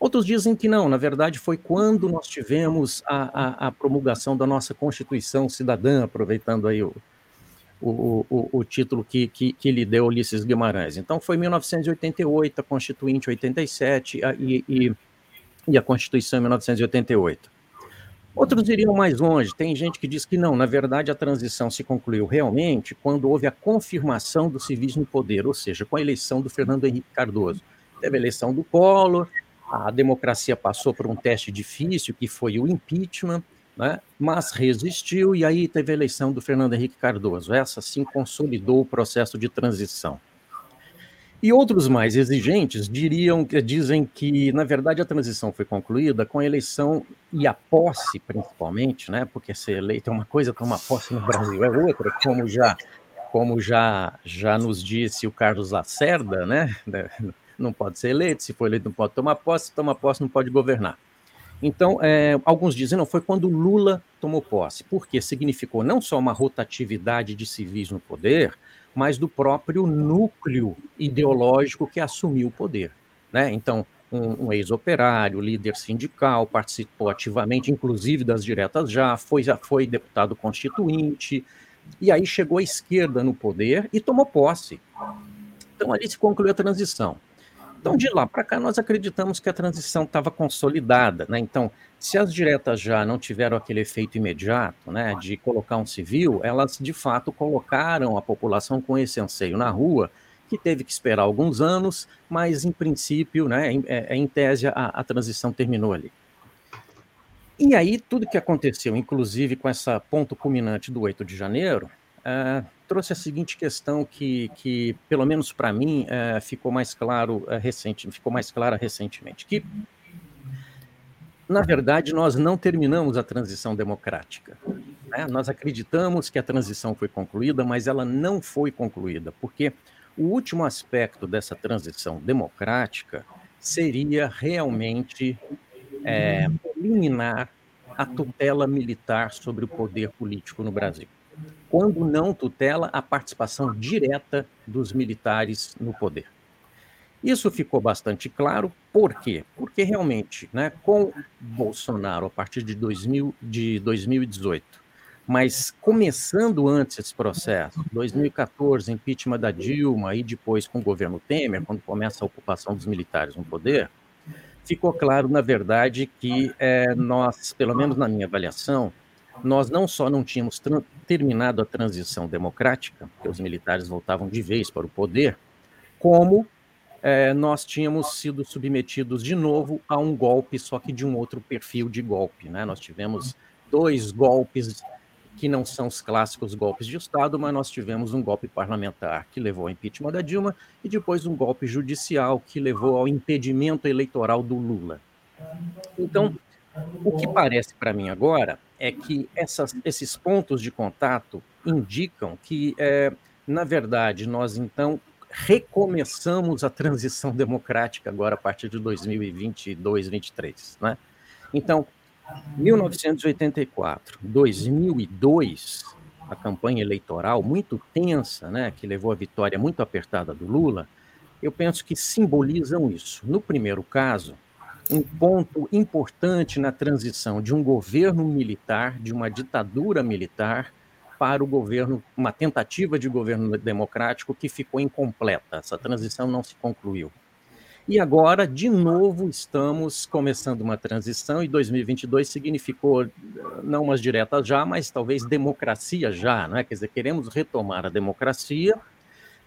Outros dizem que não, na verdade foi quando nós tivemos a, a, a promulgação da nossa Constituição Cidadã, aproveitando aí o, o, o, o título que, que, que, lhe deu Ulisses Guimarães. Então, foi 1988, a Constituinte 87 a, e, e, e a Constituição em 1988. Outros iriam mais longe. Tem gente que diz que não, na verdade, a transição se concluiu realmente quando houve a confirmação do civismo no poder, ou seja, com a eleição do Fernando Henrique Cardoso. Teve a eleição do Collor, a democracia passou por um teste difícil, que foi o impeachment, né? mas resistiu, e aí teve a eleição do Fernando Henrique Cardoso. Essa sim consolidou o processo de transição. E outros mais exigentes diriam, dizem que, na verdade, a transição foi concluída com a eleição e a posse, principalmente, né? Porque ser eleito é uma coisa, tomar posse no Brasil é outra, como já, como já, já nos disse o Carlos Lacerda, né? Não pode ser eleito, se for eleito não pode tomar posse, se toma posse não pode governar. Então, é, alguns dizem, não, foi quando Lula tomou posse, porque significou não só uma rotatividade de civis no poder, mas do próprio núcleo ideológico que assumiu o poder. Né? Então, um, um ex-operário, líder sindical, participou ativamente, inclusive das diretas já, foi, já foi deputado constituinte, e aí chegou a esquerda no poder e tomou posse. Então, ali se concluiu a transição. Então, de lá para cá, nós acreditamos que a transição estava consolidada. Né? Então, se as diretas já não tiveram aquele efeito imediato né, de colocar um civil, elas de fato colocaram a população com esse anseio na rua, que teve que esperar alguns anos, mas em princípio, né, em, é, em tese, a, a transição terminou ali. E aí, tudo que aconteceu, inclusive com essa ponto culminante do 8 de janeiro, uh, trouxe a seguinte questão que, que pelo menos para mim, uh, ficou mais claro uh, recente, ficou mais clara recentemente, que na verdade nós não terminamos a transição democrática. Né? Nós acreditamos que a transição foi concluída, mas ela não foi concluída, porque o último aspecto dessa transição democrática seria realmente é, eliminar a tutela militar sobre o poder político no Brasil quando não tutela a participação direta dos militares no poder. Isso ficou bastante claro, por quê? Porque realmente, né, com Bolsonaro a partir de, 2000, de 2018, mas começando antes esse processo, 2014, impeachment da Dilma, e depois com o governo Temer, quando começa a ocupação dos militares no poder, ficou claro, na verdade, que é, nós, pelo menos na minha avaliação, nós não só não tínhamos terminado a transição democrática, que os militares voltavam de vez para o poder, como é, nós tínhamos sido submetidos de novo a um golpe, só que de um outro perfil de golpe. Né? Nós tivemos dois golpes que não são os clássicos golpes de Estado, mas nós tivemos um golpe parlamentar que levou ao impeachment da Dilma e depois um golpe judicial que levou ao impedimento eleitoral do Lula. Então, o que parece para mim agora é que essas, esses pontos de contato indicam que, é, na verdade, nós então recomeçamos a transição democrática agora a partir de 2022, 2023. Né? Então, 1984, 2002, a campanha eleitoral muito tensa, né, que levou à vitória muito apertada do Lula, eu penso que simbolizam isso. No primeiro caso, um ponto importante na transição de um governo militar, de uma ditadura militar, para o governo, uma tentativa de governo democrático que ficou incompleta. Essa transição não se concluiu. E agora, de novo, estamos começando uma transição, e 2022 significou não umas diretas já, mas talvez democracia já, não é? Quer dizer, queremos retomar a democracia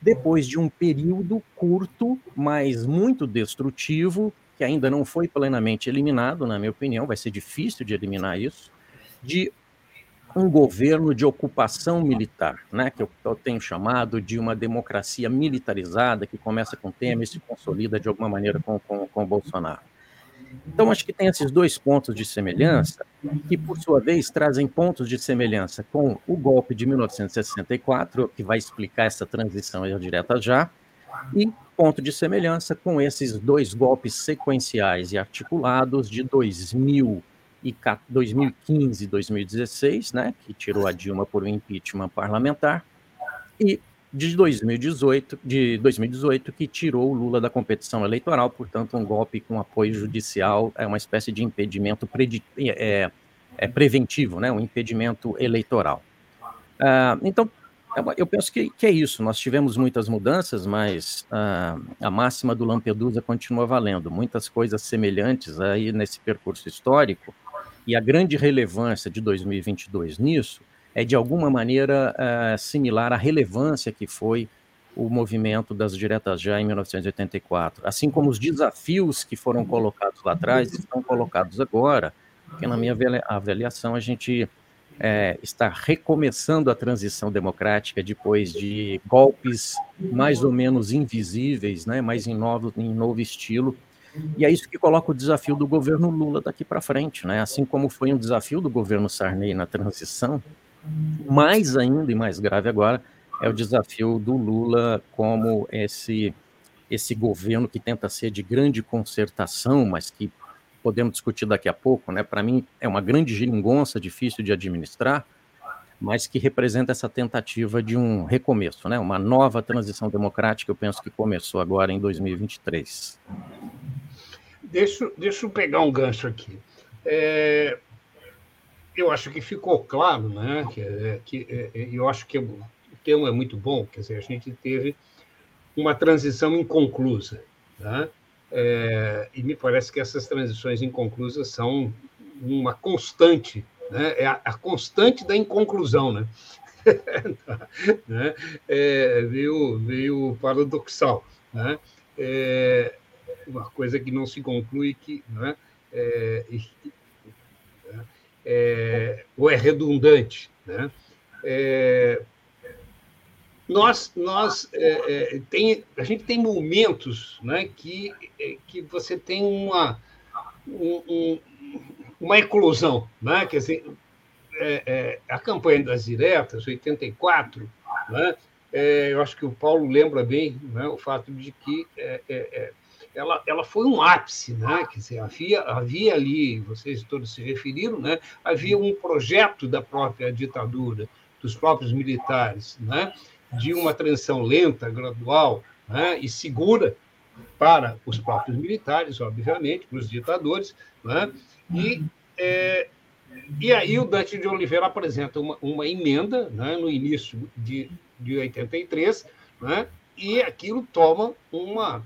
depois de um período curto, mas muito destrutivo, que ainda não foi plenamente eliminado, na minha opinião, vai ser difícil de eliminar isso, de um governo de ocupação militar, né, que eu, tenho chamado de uma democracia militarizada, que começa com Temer e se consolida de alguma maneira com, com, com Bolsonaro. Então, acho que tem esses dois pontos de semelhança, que, por sua vez, trazem pontos de semelhança com o golpe de 1964, que vai explicar essa transição direta já, e ponto de semelhança com esses dois golpes sequenciais e articulados de 2000 e 2015 e 2016, né, que tirou a Dilma por um impeachment parlamentar, e de 2018, de 2018 que tirou o Lula da competição eleitoral, portanto, um golpe com apoio judicial, é uma espécie de impedimento é, é, preventivo, né, um impedimento eleitoral. Uh, então, É eu penso que, que, é isso. Nós tivemos muitas mudanças, mas a, a máxima do Lampedusa continua valendo. Muitas coisas semelhantes aí nesse percurso histórico. E a grande relevância de 2022 nisso é, de alguma maneira, é, similar à relevância que foi o movimento das diretas já em 1984. Assim como os desafios que foram colocados lá atrás estão colocados agora, porque na minha avaliação a gente é, está recomeçando a transição democrática depois de golpes mais ou menos invisíveis, né, mas em novo, em novo estilo. E é isso que coloca o desafio do governo Lula daqui para frente, né? Assim como foi um desafio do governo Sarney na transição, mais ainda e mais grave agora é o desafio do Lula como esse esse governo que tenta ser de grande concertação, mas que podemos discutir daqui a pouco, né? Para mim é uma grande geringonça, difícil de administrar, mas que representa essa tentativa de um recomeço, né? Uma nova transição democrática, eu penso que começou agora em 2023. Deixa, deixa eu pegar um gancho aqui. É, eu acho que ficou claro, né? Que, é, que é, é, eu acho que o tema é muito bom, quer dizer, a gente teve uma transição inconclusa, tá? É, e me parece que essas transições inconclusas são uma constante, né? é a, a constante da inconclusão. Né? né? É, veio, veio paradoxal. Né? É, uma coisa que não se conclui, que, né? é, é, ou é redundante. Né? É, nós, nós é, é, tem, a gente tem momentos né, que, é, que você tem uma, um, uma eclosão. Né? Quer dizer, é, é, a campanha das diretas, 84, né? É, eu acho que o Paulo lembra bem né, o fato de que ela, ela foi um ápice, né? Quer dizer, havia, havia ali, vocês todos se referiram, né? havia um projeto da própria ditadura, dos próprios militares, né? De uma transição lenta, gradual né, e segura para os próprios militares, obviamente, para os ditadores. Né, e, é, e aí o Dante de Oliveira apresenta uma, uma emenda né, no início de, de 83, né, e aquilo toma uma,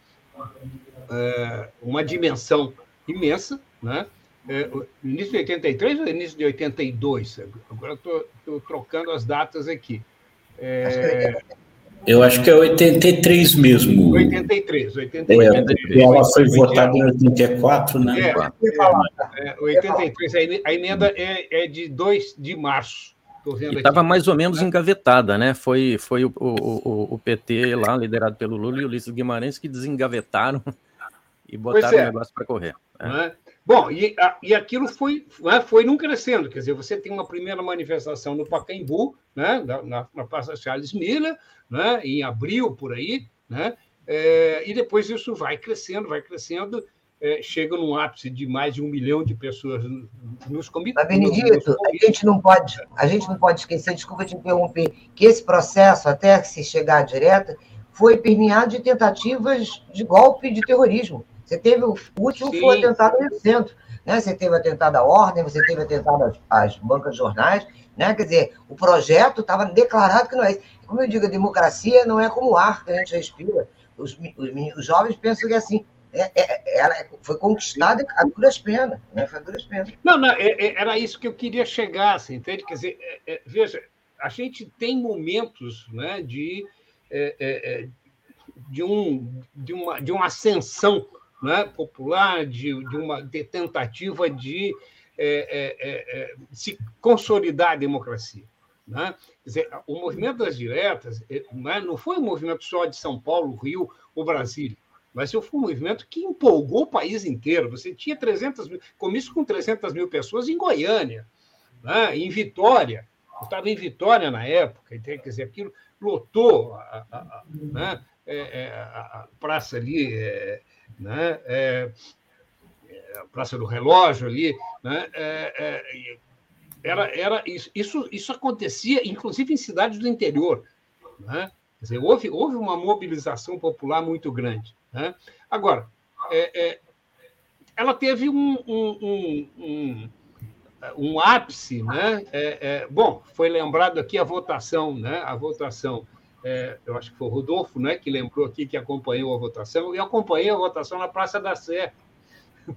é, uma dimensão imensa, né? É, início de 83 ou início de 82? Agora estou trocando as datas aqui. É... Eu acho que é 83 mesmo. 83, 83. É, ela foi votada em 84, né? É, é, 83. A emenda é, é de 2 de março. Estava mais ou menos engavetada, né? Foi, foi o, o, o, PT lá, liderado pelo Lula e Ulisses Guimarães, que desengavetaram e botaram é. o negócio para correr. É. Bom, e, a, e aquilo foi, né, foi num crescendo, quer dizer, você tem uma primeira manifestação no Pacaembu, né, na, na Praça Charles Miller, né, em abril, por aí, né, é, e depois isso vai crescendo, vai crescendo, é, chega num ápice de mais de um milhão de pessoas nos comitês. Mas, Benedito, a gente não pode, a gente não pode esquecer, desculpa te interromper, que esse processo, até se chegar à direta, foi permeado de tentativas de golpe de terrorismo. Você teve o último Sim. foi atentado no centro. Né? Você teve atentado à ordem, você teve atentado às, às bancas de jornais. Né? Quer dizer, o projeto estava declarado que não é isso. Como eu digo, a democracia não é como o ar que a gente respira. Os, os, os jovens pensam que é assim. É, é, ela foi conquistada a duras penas. Né? Foi a duras penas. Não, não, é, é era isso que eu queria chegar, assim, entende? Quer dizer, é, é, veja, a gente tem momentos né, de, de, um, de, uma, de uma ascensão né, popular, de, de uma de tentativa de é, é, é, é, se consolidar a democracia. Né? Dizer, o movimento das diretas é, né, não foi um movimento só de São Paulo, Rio ou Brasília, mas foi um movimento que empolgou o país inteiro. Você tinha 300 mil, comício com 300 mil pessoas em Goiânia, né, em Vitória. Eu estava em Vitória na época, quer dizer, aquilo lotou a, a, a, né, é, a praça ali, né? É, é, a Praça do Relógio ali, né? É, é, era, era isso, isso, acontecia, inclusive em cidades do interior, né? Quer dizer, houve, houve uma mobilização popular muito grande. Né? Agora, é, é, ela teve um, um, um, um ápice, né? É, é, bom, foi lembrado aqui a votação, né? A votação, é, eu acho que foi o Rodolfo, né? Que lembrou aqui que acompanhou a votação. Eu acompanhei a votação na Praça da Sé.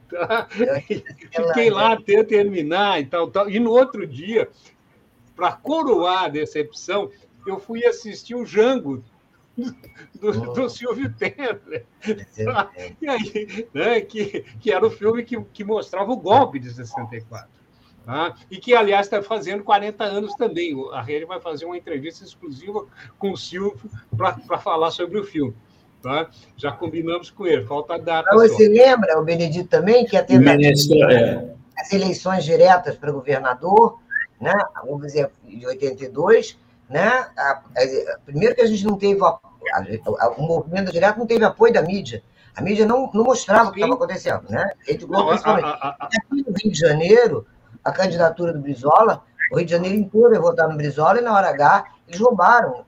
Tá? Fiquei lá até terminar e tal, tal. E no outro dia, para coroar a decepção, eu fui assistir o Jango do, do, do Silvio Temer. E aí, né, que, que era o filme que, que mostrava o golpe de 64. Tá? E que, aliás, está fazendo 40 anos também. A Rede vai fazer uma entrevista exclusiva com o Silvio para falar sobre o filme. Tá? Já combinamos com ele, falta a data. Mas você lembra, o Benedito também, que a tentativa é. as eleições diretas para governador, né? vamos dizer, de 82, né? A, a, primeiro que a gente não teve a, o movimento direto não teve apoio da mídia. A mídia não, não mostrava Sim. o que estava acontecendo, né? Rede Globo, principalmente. Aqui no Rio de Janeiro, a candidatura do Brizola, o Rio de Janeiro inteiro ia votar no Brizola e na hora H eles roubaram.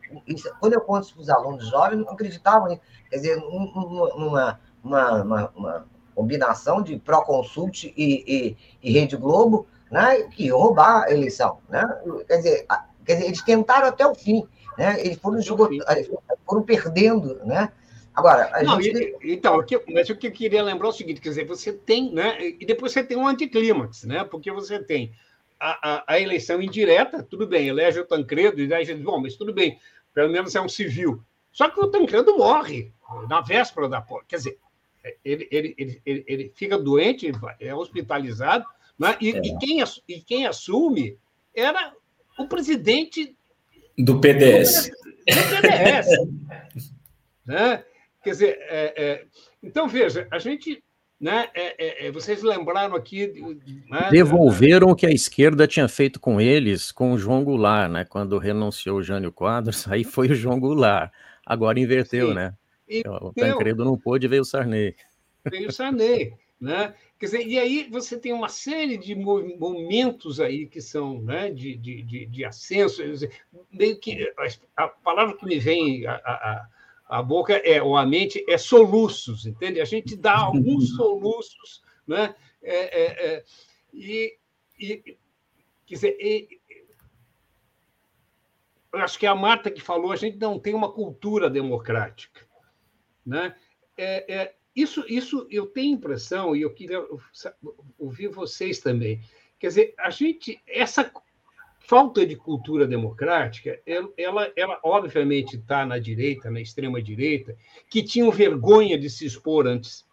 Quando eu conto isso para os alunos jovens, não acreditavam. Quer dizer, numa uma, uma, uma combinação de Proconsult e, e, e Rede Globo, né, que roubar a eleição. Né? Quer, dizer, quer dizer, eles tentaram até o fim. Né? Eles foram, foram perdendo, né? Agora, a Não, gente... e, então, o que, mas o que eu queria lembrar é o seguinte, quer dizer, você tem, né? E depois você tem um anticlímax, né? Porque você tem a, a, a, eleição indireta, tudo bem, elege o Tancredo, e daí a gente, bom, mas tudo bem, pelo menos é um civil. Só que o Tancredo morre na véspera da Quer dizer, ele, ele, ele, ele, ele fica doente, é hospitalizado, né? e, é. e, quem, e quem assume era o presidente do PDS. Do PDS. né? Quer dizer, é, é, então, veja, a gente. Né, é, é, é vocês lembraram aqui. Né, Devolveram o que a esquerda tinha feito com eles, com o João Goulart, né? Quando renunciou o Jânio Quadros, aí foi o João Goulart. Agora inverteu, Sim. né? Então, o Tancredo não pôde, veio o Sarney. Veio o Sarney. Né? Quer dizer, e aí você tem uma série de momentos aí que são né, de, de, de, de ascenso, meio que a, palavra que me vem a, a, a boca é, ou a mente é soluços, entende? A gente dá alguns soluços, né? É, é, é, e, e, quer dizer, e, eu acho que a Marta que falou, a gente não tem uma cultura democrática, né? É, é, isso, isso eu tenho impressão, e eu queria ouvir vocês também. Quer dizer, a gente, essa falta de cultura democrática, ela, ela obviamente está na direita, na extrema-direita, que tinham vergonha de se expor antes.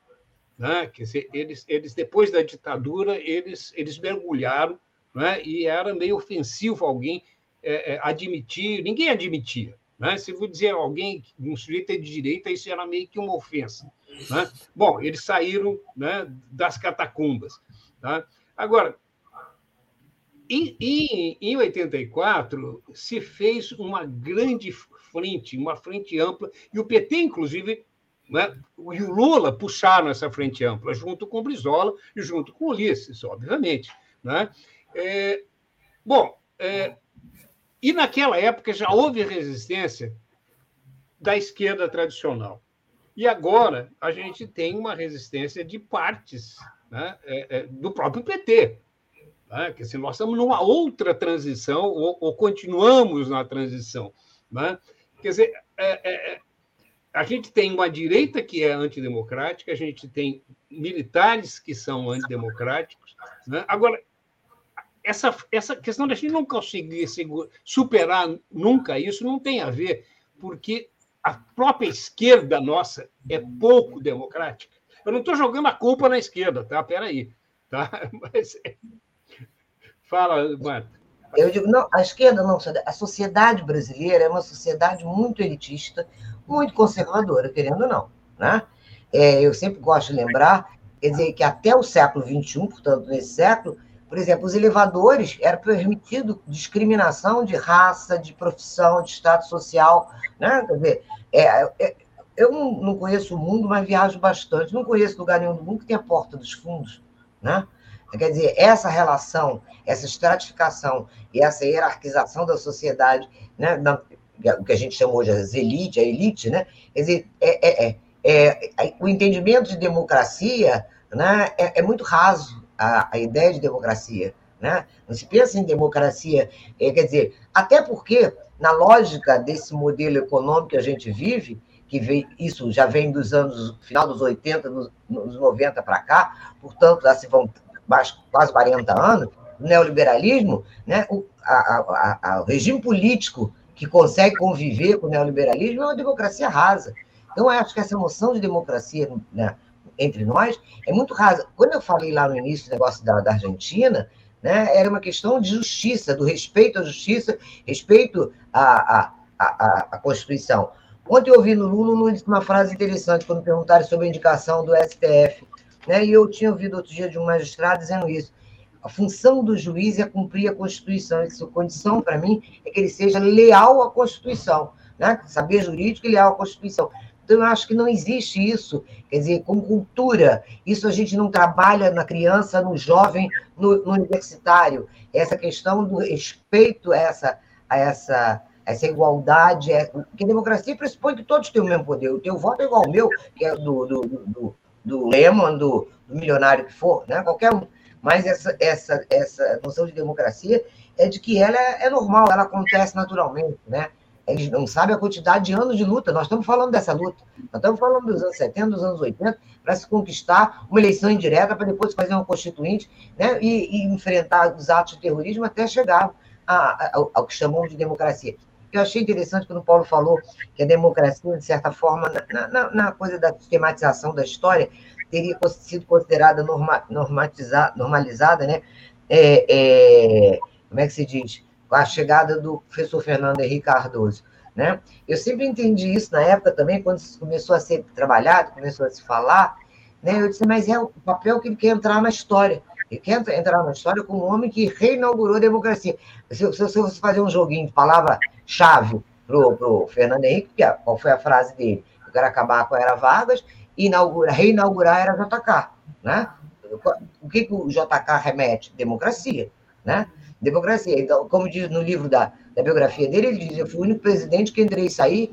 Né? Quer dizer, eles, eles, depois da ditadura, eles, eles mergulharam, né? e era meio ofensivo alguém é, é, admitir, ninguém admitia. Né? Se vou dizer alguém, um sujeito é de direita, isso era meio que uma ofensa. Né? Bom, eles saíram né, das catacumbas. Tá? Agora, em, em, em 84, se fez uma grande frente, uma frente ampla, e o PT, inclusive, né, e o Lula puxaram essa frente ampla, junto com o Brizola e junto com o Ulisses, obviamente. Né? É, bom, é, e naquela época já houve resistência da esquerda tradicional. E agora a gente tem uma resistência de partes né, é, é, do próprio PT. Né, que se nós estamos numa outra transição, ou, ou continuamos na transição. Né? Quer dizer, é, é, é a gente tem uma direita que é antidemocrática, a gente tem militares que são antidemocráticos. Né? Agora, essa, essa questão da gente não conseguir superar nunca isso não tem a ver, porque a própria esquerda nossa é pouco democrática. Eu não estou jogando a culpa na esquerda, tá? Peraí. Tá? Mas, fala, Marta. Eu digo, não, a esquerda não, a sociedade brasileira é uma sociedade muito elitista, muito conservadora, querendo ou não. Né? É, eu sempre gosto de lembrar, quer dizer, que até o século XXI, portanto, nesse século, por exemplo, os elevadores era permitido discriminação de raça, de profissão, de status social. Né? Quer dizer, é, é, eu não conheço o mundo, mas viajo bastante. Não conheço lugar nenhum do mundo que tenha porta dos fundos. Né? Quer dizer, essa relação, essa estratificação e essa hierarquização da sociedade, né, o que a gente chama hoje de elite, a elite, né? quer dizer, é, é, é, é o entendimento de democracia né, é, é muito raso a, a ideia de democracia. Né? Não se pensa em democracia, é, quer dizer, até porque, na lógica desse modelo econômico que a gente vive, que vem, isso já vem dos anos, final dos 80, nos, nos 90 para cá, portanto, já se vão quase 40 anos, o neoliberalismo, né, o, a, a, a, o regime político que consegue conviver com o neoliberalismo é uma democracia rasa. Então, eu acho que essa noção de democracia né, entre nós é muito rasa. Quando eu falei lá no início do negócio da, da Argentina, né, era uma questão de justiça, do respeito à justiça, respeito à, à, à, Constituição. Ontem eu ouvi no Lula, Lula disse uma frase interessante quando perguntaram sobre a indicação do STF. Né, e eu tinha ouvido outro dia de um magistrado dizendo isso. A função do juiz é cumprir a Constituição. Essa condição, para mim, é que ele seja leal à Constituição. Né? Saber jurídico e leal à Constituição. Então, eu acho que não existe isso, quer dizer, com cultura. Isso a gente não trabalha na criança, no jovem, no, no universitário. Essa questão do respeito a essa, a essa, essa igualdade, é, porque democracia pressupõe que todos têm o mesmo poder. O teu voto é igual ao meu, que é do, do, do, do Lehman, do, do milionário que for, né? qualquer um. Mas essa, essa, essa noção de democracia é de que ela é, é normal, ela acontece naturalmente, né? Eles não sabem a quantidade de anos de luta. Nós estamos falando dessa luta. Nós estamos falando dos anos 70, dos anos 80, para se conquistar uma eleição indireta, para depois fazer uma constituinte né, e, e, enfrentar os atos de terrorismo até chegar a, a, ao, que chamamos de democracia. Eu achei interessante quando o Paulo falou que a democracia, de certa forma, na, na, na coisa da sistematização da história, teria sido considerada norma, normalizada, né? É, é, como é que se diz? com a chegada do professor Fernando Henrique Cardoso. Né? Eu sempre entendi isso na época também, quando começou a ser trabalhado, começou a se falar, né? eu disse, mas é o papel que ele quer entrar na história. Ele quer entrar na história como um homem que reinaugurou a democracia. Se, se, se você fazer um joguinho de palavra-chave para o Fernando Henrique, é, qual foi a frase dele? Eu quero acabar com a Era Vargas inaugurar, reinaugurar a Era JK. Né? O que, que o JK remete? Democracia. Né? democracia. Então, como diz no livro da, da biografia dele, ele diz: Eu fui o único presidente que entrei e saí,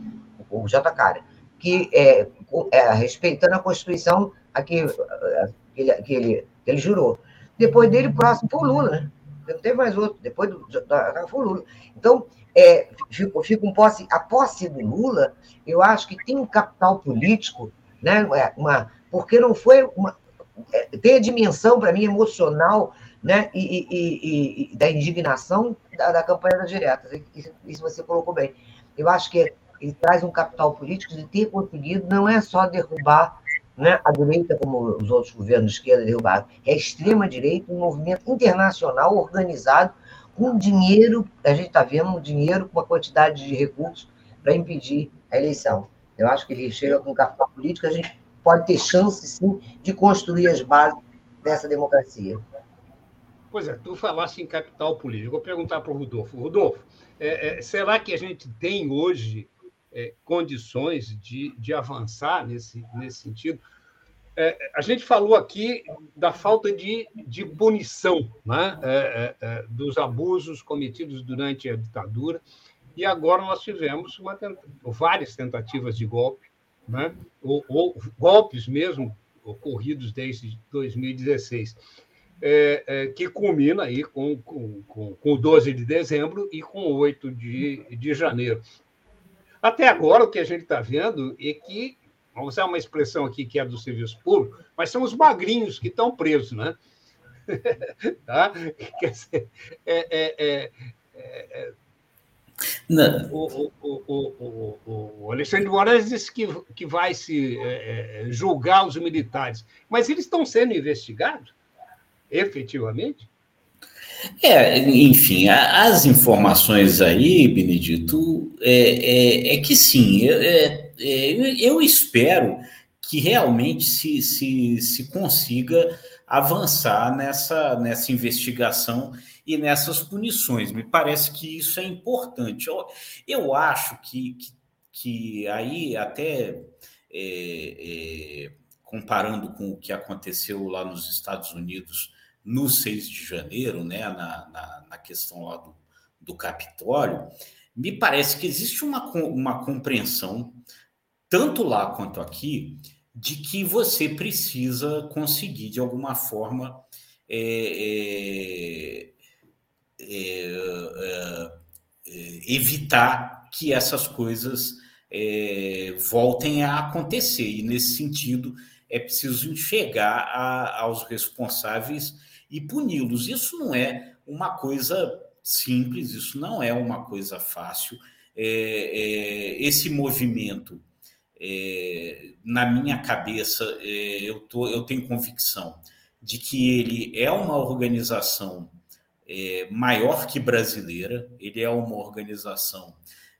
o J. Cara, que é, é, respeitando a Constituição a que, a, que, que, ele, que ele jurou. Depois dele, o próximo foi o Lula, né? Não teve mais outro. Depois do, da, foi o Lula. Então, é, fico, fico posse, a posse do Lula, eu acho que tem um capital político, né? É, uma, porque não foi uma, é, tem a dimensão, para mim, emocional né? e, e, e da indignação da, da, campanha das diretas. Isso, isso você colocou bem. Eu acho que ele traz um capital político de ter conseguido não é só derrubar né, a direita, como os outros governos de esquerda derrubaram, é a extrema-direita, um movimento internacional organizado com dinheiro, a gente está vendo dinheiro com uma quantidade de recursos para impedir a eleição. Eu acho que ele chega com capital político, a gente pode ter chance, sim, de construir as bases dessa democracia. Pois é, tu falaste em capital político. Vou perguntar para o Rodolfo. Rodolfo, é, é, será que a gente tem hoje é, condições de, de avançar nesse, nesse sentido? É, a gente falou aqui da falta de, de punição né? É, é, dos abusos cometidos durante a ditadura, e agora nós tivemos uma, várias tentativas de golpe, né? ou, ou golpes mesmo ocorridos desde 2016 é, é, que culmina aí com, com, com, com 12 de dezembro e com 8 de, de janeiro. Até agora, o que a gente está vendo é que, vamos usar uma expressão aqui que é do serviço público, mas são os magrinhos que estão presos, né? tá? Quer dizer, é, é, é, é o, o, o, o, Alexandre Moraes disse que, que vai se é, é, julgar os militares, mas eles estão sendo investigados? efetivamente? É, enfim, as informações aí, Benedito, é, é, é que sim, é, é, eu espero que realmente se, se, se consiga avançar nessa, nessa investigação e nessas punições. Me parece que isso é importante. Eu, eu acho que, que, que aí até. É, é, comparando com o que aconteceu lá nos Estados Unidos no 6 de janeiro, né, na, na, na questão lá do, do Capitólio, me parece que existe uma, uma compreensão, tanto lá quanto aqui, de que você precisa conseguir, de alguma forma, é, é, é, é, evitar que essas coisas é, voltem a acontecer. E, nesse sentido, é preciso chegar a, aos responsáveis e puni-los. Isso não é uma coisa simples, isso não é uma coisa fácil. É, é, esse movimento, é, na minha cabeça, é, eu, tô, eu tenho convicção de que ele é uma organização é, maior que brasileira, ele é uma organização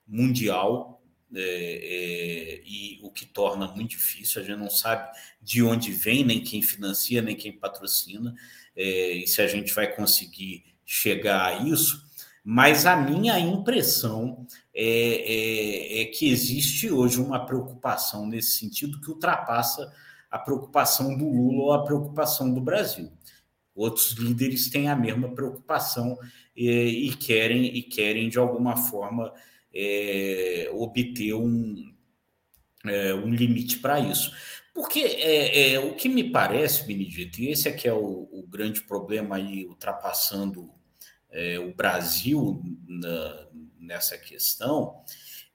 mundial, é, é, e o que torna muito difícil, a gente não sabe de onde vem, nem quem financia, nem quem patrocina, é, e se a gente vai conseguir chegar a isso, mas a minha impressão é, é, é, que existe hoje uma preocupação nesse sentido que ultrapassa a preocupação do Lula ou a preocupação do Brasil. Outros líderes têm a mesma preocupação e, e querem e querem de alguma forma é, obter um, é, um limite para isso. Porque é, é, o que me parece, Benedito, e esse aqui é o, o grande problema aí, ultrapassando é, o Brasil na, nessa questão,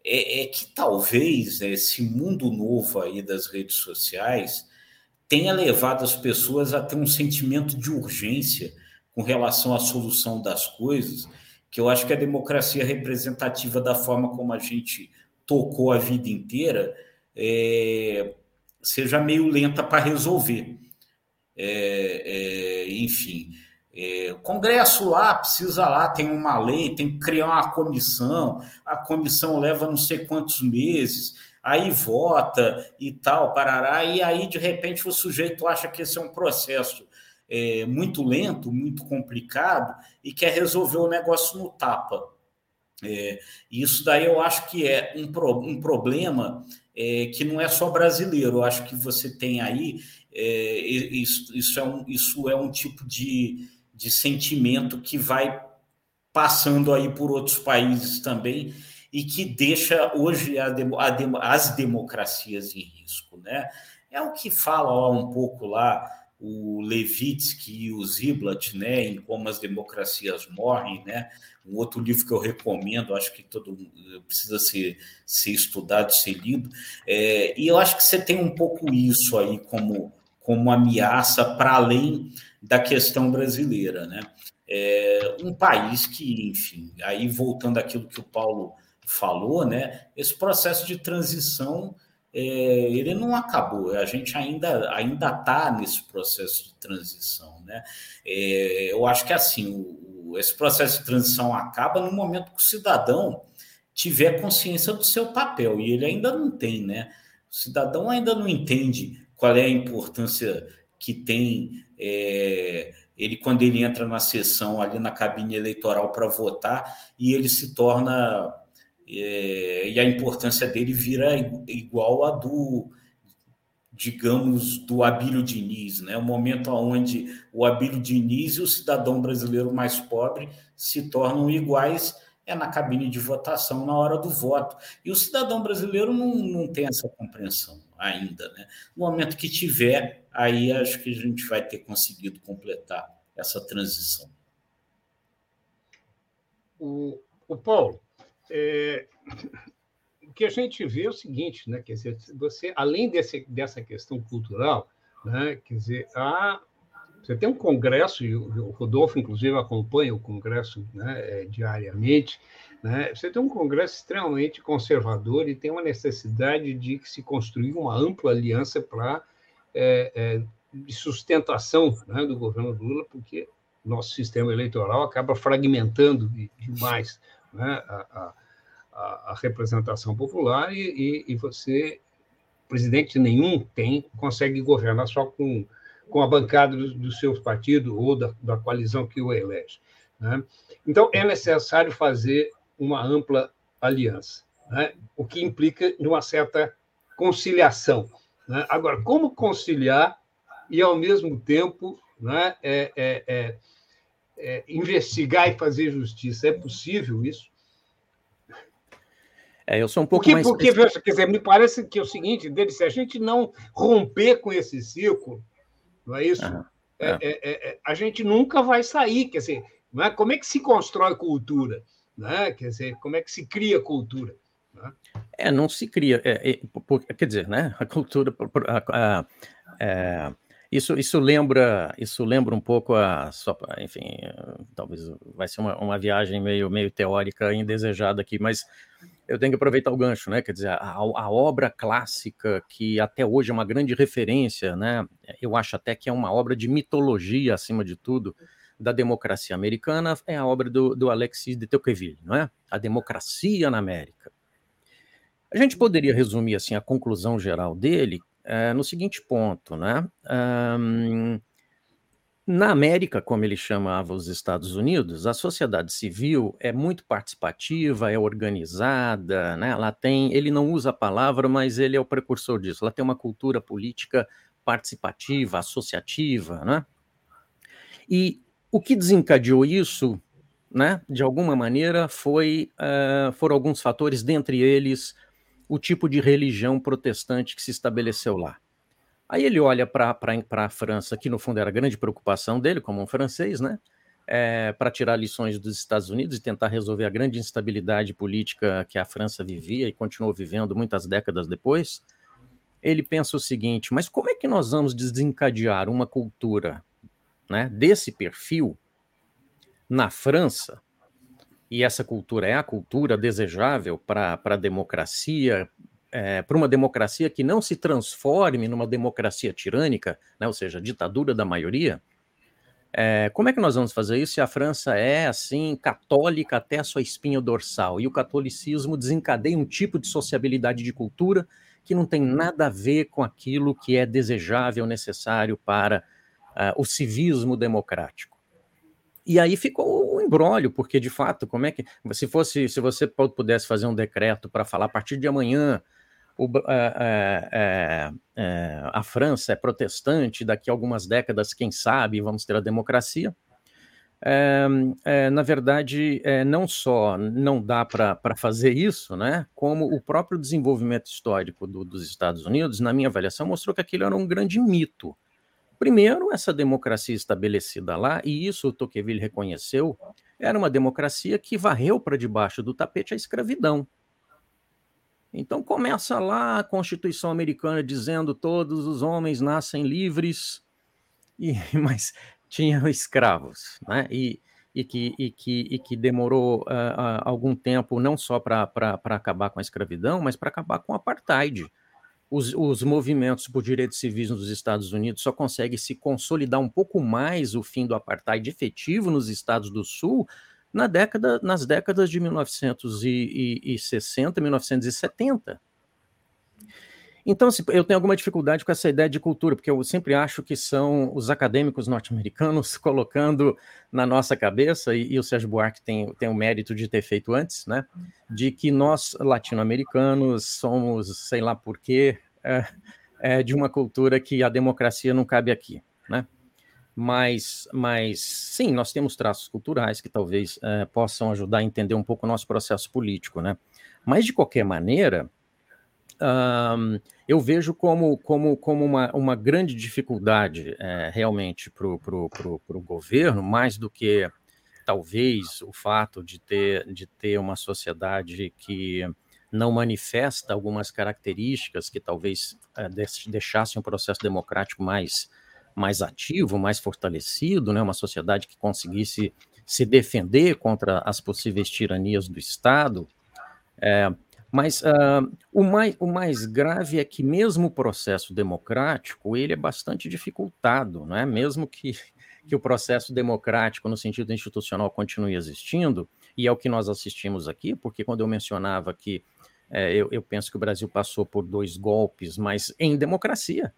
é, é, que talvez esse mundo novo aí das redes sociais tenha levado as pessoas a ter um sentimento de urgência com relação à solução das coisas, que eu acho que a democracia representativa da forma como a gente tocou a vida inteira é, seja meio lenta para resolver. É, é, enfim, é, Congresso lá precisa lá, tem uma lei, tem que criar uma comissão, a comissão leva não sei quantos meses, aí vota e tal, parará, e aí de repente o sujeito acha que esse é um processo é, muito lento, muito complicado e quer resolver o negócio no tapa. É, isso daí eu acho que é um, pro, um problema é, que não é só brasileiro. Eu acho que você tem aí é, isso, isso, é um, isso é um tipo de, de sentimento que vai passando aí por outros países também e que deixa hoje a, a, as democracias em risco, né? É o que fala ó, um pouco lá o Levitsky e o Ziblatt, né, em como as democracias morrem, né? Um outro livro que eu recomendo, acho que todo precisa ser, ser estudado, ser lido. É, e eu acho que você tem um pouco isso aí como, como ameaça para além da questão brasileira, né? É um país que, enfim, aí voltando àquilo que o Paulo falou, né? Esse processo de transição é, ele não acabou, a gente ainda ainda está nesse processo de transição. Né? É, eu acho que assim, o, o, esse processo de transição acaba no momento que o cidadão tiver consciência do seu papel, e ele ainda não tem, né? O cidadão ainda não entende qual é a importância que tem é, ele quando ele entra na sessão ali na cabine eleitoral para votar e ele se torna é, e a importância dele vira igual a do, digamos, do Abílio Diniz, né? o momento onde o Abílio Diniz e o cidadão brasileiro mais pobre se tornam iguais é na cabine de votação, na hora do voto. E o cidadão brasileiro não, não tem essa compreensão ainda. Né? No momento que tiver, aí acho que a gente vai ter conseguido completar essa transição. O, o Paulo, é, o que a gente vê é o seguinte, né? Quer dizer, você, além desse, dessa questão cultural, né? Quer dizer, há, você tem um congresso, e o Rodolfo, inclusive, acompanha o congresso né, é, diariamente, né? Você tem um congresso extremamente conservador e tem uma necessidade de se construir uma ampla aliança para é, é, de sustentação né, do governo Lula, porque nosso sistema eleitoral acaba fragmentando demais né, a, a, a, representação popular e, e, e, você, presidente nenhum tem, consegue governar só com, com a bancada do, do seu partido ou da, da coalizão que o elege. Né? Então, é necessário fazer uma ampla aliança, né? o que implica uma certa conciliação. Né? Agora, como conciliar e, ao mesmo tempo, né, é, é, é, é investigar e fazer justiça? É possível isso? É, eu sou um pouco porque, mais. Porque, veja, quer dizer, me parece que é o seguinte, dele, se a gente não romper com esse ciclo, não é isso? Uhum. É, é. É, a gente nunca vai sair. Quer dizer, Não é? Como é que se constrói cultura? Né? Quer dizer, como é que se cria cultura? É, não se cria. É, é, quer dizer, né? A cultura. A, a, é, isso, isso lembra isso lembra um pouco a só enfim talvez vai ser uma, uma viagem meio meio teórica indesejada aqui mas eu tenho que aproveitar o gancho né? Quer dizer a, a obra clássica que até hoje é uma grande referência né? Eu acho até que é uma obra de mitologia acima de tudo da democracia americana é a obra do, do Alexis de Tocqueville não é? A democracia na América. A gente poderia resumir assim a conclusão geral dele é, no seguinte ponto, né? Um, na América, como ele chamava os Estados Unidos, a sociedade civil é muito participativa, é organizada, né? Ela tem, ele não usa a palavra, mas ele é o precursor disso. Ela tem uma cultura política participativa, associativa, né? E o que desencadeou isso, né? De alguma maneira, foi uh, foram alguns fatores, dentre eles o tipo de religião protestante que se estabeleceu lá. Aí ele olha para a França, que no fundo era a grande preocupação dele, como um francês, né? É, para tirar lições dos Estados Unidos e tentar resolver a grande instabilidade política que a França vivia e continuou vivendo muitas décadas depois. Ele pensa o seguinte: mas como é que nós vamos desencadear uma cultura né, desse perfil na França, e essa cultura é a cultura desejável para a democracia, é, para uma democracia que não se transforme numa democracia tirânica, né, ou seja, ditadura da maioria, é, como é que nós vamos fazer isso se a França é, assim, católica até a sua espinha dorsal? E o catolicismo desencadeia um tipo de sociabilidade de cultura que não tem nada a ver com aquilo que é desejável, necessário para uh, o civismo democrático. E aí ficou embrólio, porque de fato, como é que. Se fosse, se você pudesse fazer um decreto para falar a partir de amanhã o, é, é, é, a França é protestante, daqui a algumas décadas, quem sabe, vamos ter a democracia. na verdade, não só não dá para fazer isso, né, como o próprio desenvolvimento histórico do, dos Estados Unidos, na minha avaliação, mostrou que aquilo era um grande mito. Primeiro, essa democracia estabelecida lá, e isso o Tocqueville reconheceu, era uma democracia que varreu para debaixo do tapete a escravidão. Então começa lá a Constituição Americana dizendo todos os homens nascem livres, e, mas tinham escravos, né? E, e, que, e, que, e que demorou uh, uh, algum tempo não só para acabar com a escravidão, mas para acabar com o apartheid os, os, movimentos por direitos civis nos Estados Unidos só conseguem se consolidar um pouco mais o fim do apartheid efetivo nos Estados do Sul na década, nas décadas de 1960 e 1970. Então, eu tenho alguma dificuldade com essa ideia de cultura, porque eu sempre acho que são os acadêmicos norte-americanos colocando na nossa cabeça, e, e, o Sérgio Buarque tem, tem o mérito de ter feito antes, né, de que nós, latino-americanos, somos, sei lá por quê, é, é, de uma cultura que a democracia não cabe aqui, né? Mas, mas sim, nós temos traços culturais que talvez é, possam ajudar a entender um pouco o nosso processo político, né? Mas, de qualquer maneira, um, eu vejo como, como, como uma, uma grande dificuldade é, realmente para o governo, mais do que talvez o fato de ter, de ter uma sociedade que não manifesta algumas características que talvez é, deixassem o processo democrático mais, mais ativo, mais fortalecido, né? uma sociedade que conseguisse se defender contra as possíveis tiranias do Estado. É, mas uh, o, mais, o mais grave é que mesmo o processo democrático, ele é bastante dificultado, não é? Mesmo que, que o processo democrático, no sentido institucional, continue existindo, e é o que nós assistimos aqui, porque quando eu mencionava que é, eu, eu, penso que o Brasil passou por dois golpes, mas em democracia.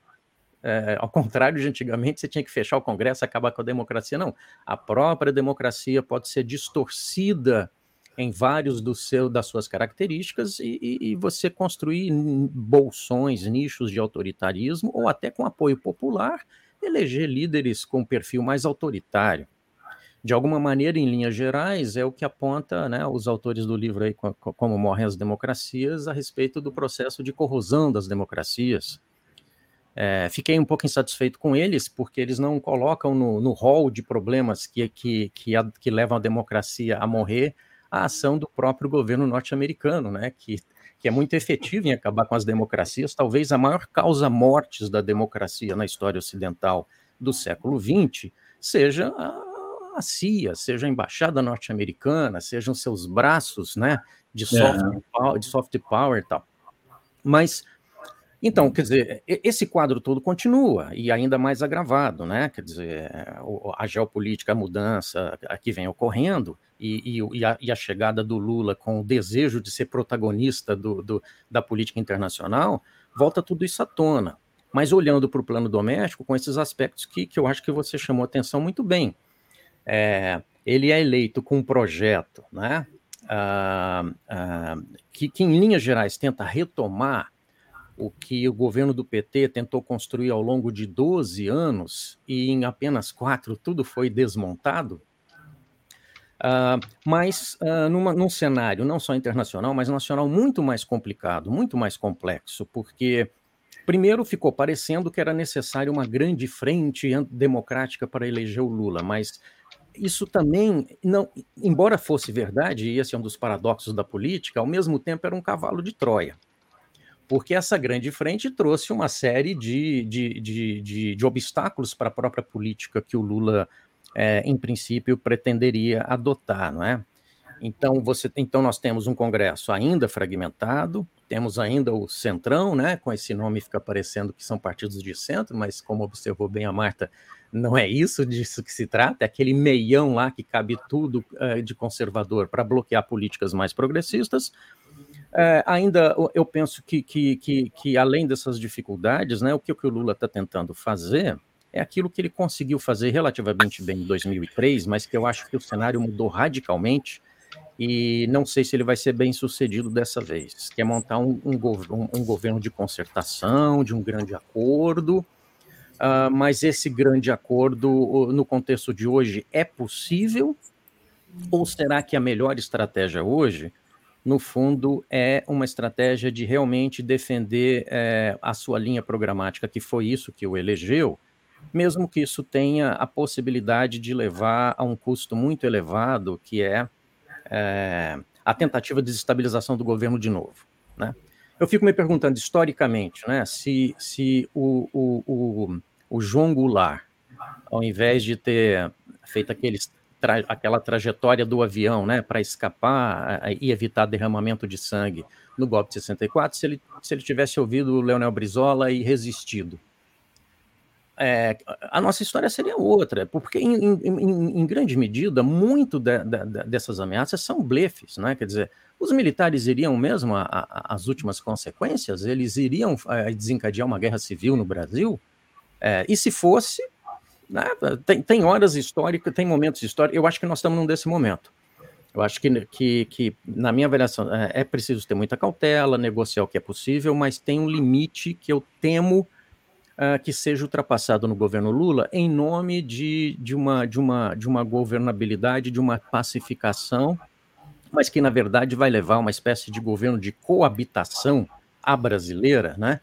É, ao contrário de antigamente, você tinha que fechar o Congresso, acabar com a democracia. Não, a própria democracia pode ser distorcida em vários do seu, das suas características e, e, você construir bolsões, nichos de autoritarismo ou até com apoio popular, eleger líderes com perfil mais autoritário. De alguma maneira, em linhas gerais, é o que aponta né, os autores do livro aí, Como Morrem as Democracias, a respeito do processo de corrosão das democracias. É, fiquei um pouco insatisfeito com eles, porque eles não colocam no, no hall de problemas que, que, que, a, que levam a democracia a morrer a ação do próprio governo norte-americano, né, que, que é muito efetivo em acabar com as democracias, talvez a maior causa mortes da democracia na história ocidental do século XX seja a, a CIA, seja a embaixada norte-americana, sejam seus braços né, de, soft, é. power, de soft power e tal. Mas então, quer dizer, esse quadro todo continua e ainda mais agravado, né? Quer dizer, a geopolítica, a mudança que vem ocorrendo e, e, a, e a, chegada do Lula com o desejo de ser protagonista do, do, da política internacional, volta tudo isso à tona. Mas olhando para o plano doméstico, com esses aspectos que, que eu acho que você chamou atenção muito bem. É, ele é eleito com um projeto, né? Ah, ah, que, que, em linhas gerais, tenta retomar o que o governo do PT tentou construir ao longo de 12 anos e em apenas quatro tudo foi desmontado, uh, mas uh, numa, num cenário não só internacional, mas nacional muito mais complicado, muito mais complexo, porque primeiro ficou parecendo que era necessário uma grande frente democrática para eleger o Lula, mas isso também, não, embora fosse verdade, e esse é um dos paradoxos da política, ao mesmo tempo era um cavalo de Troia porque essa grande frente trouxe uma série de, de, de, de, de obstáculos para a própria política que o Lula, é, em princípio, pretenderia adotar, não é? Então, você, então nós temos um Congresso ainda fragmentado, temos ainda o Centrão, né? Com esse nome fica parecendo que são partidos de centro, mas como observou bem a Marta, não é isso disso que se trata, é aquele meião lá que cabe tudo uh, de conservador para bloquear políticas mais progressistas. É, ainda eu penso que, que, que, que, além dessas dificuldades, né, o, que o Lula está tentando fazer é aquilo que ele conseguiu fazer relativamente bem em 2003, mas que eu acho que o cenário mudou radicalmente e não sei se ele vai ser bem sucedido dessa vez, que é montar um, um, um, governo de concertação, de um grande acordo, uh, mas esse grande acordo, no contexto de hoje, é possível? Ou será que a melhor estratégia hoje no fundo, é uma estratégia de realmente defender é, a sua linha programática, que foi isso que o elegeu, mesmo que isso tenha a possibilidade de levar a um custo muito elevado, que é, é a tentativa de desestabilização do governo de novo. Né? Eu fico me perguntando, historicamente, né, se, se o, o, o, o João Goulart, ao invés de ter feito aqueles aquela trajetória do avião, né, para escapar e evitar derramamento de sangue no golpe de 64, se ele, se ele tivesse ouvido o Leonel Brizola e resistido. É, a nossa história seria outra, porque em, em, em grande medida, muito de, de, dessas ameaças são blefes, né? quer dizer, os militares iriam mesmo às últimas consequências, eles iriam a, é, desencadear uma guerra civil no Brasil, é, e se fosse, né? Tem, tem horas históricas, tem momentos históricos. Eu acho que nós estamos num desse momento. Eu acho que, que, que, na minha avaliação, é, é preciso ter muita cautela, negociar o que é possível, mas tem um limite que eu temo uh, que seja ultrapassado no governo Lula em nome de, de, uma, de, uma, de uma governabilidade, de uma pacificação, mas que, na verdade, vai levar a uma espécie de governo de coabitação à brasileira, né?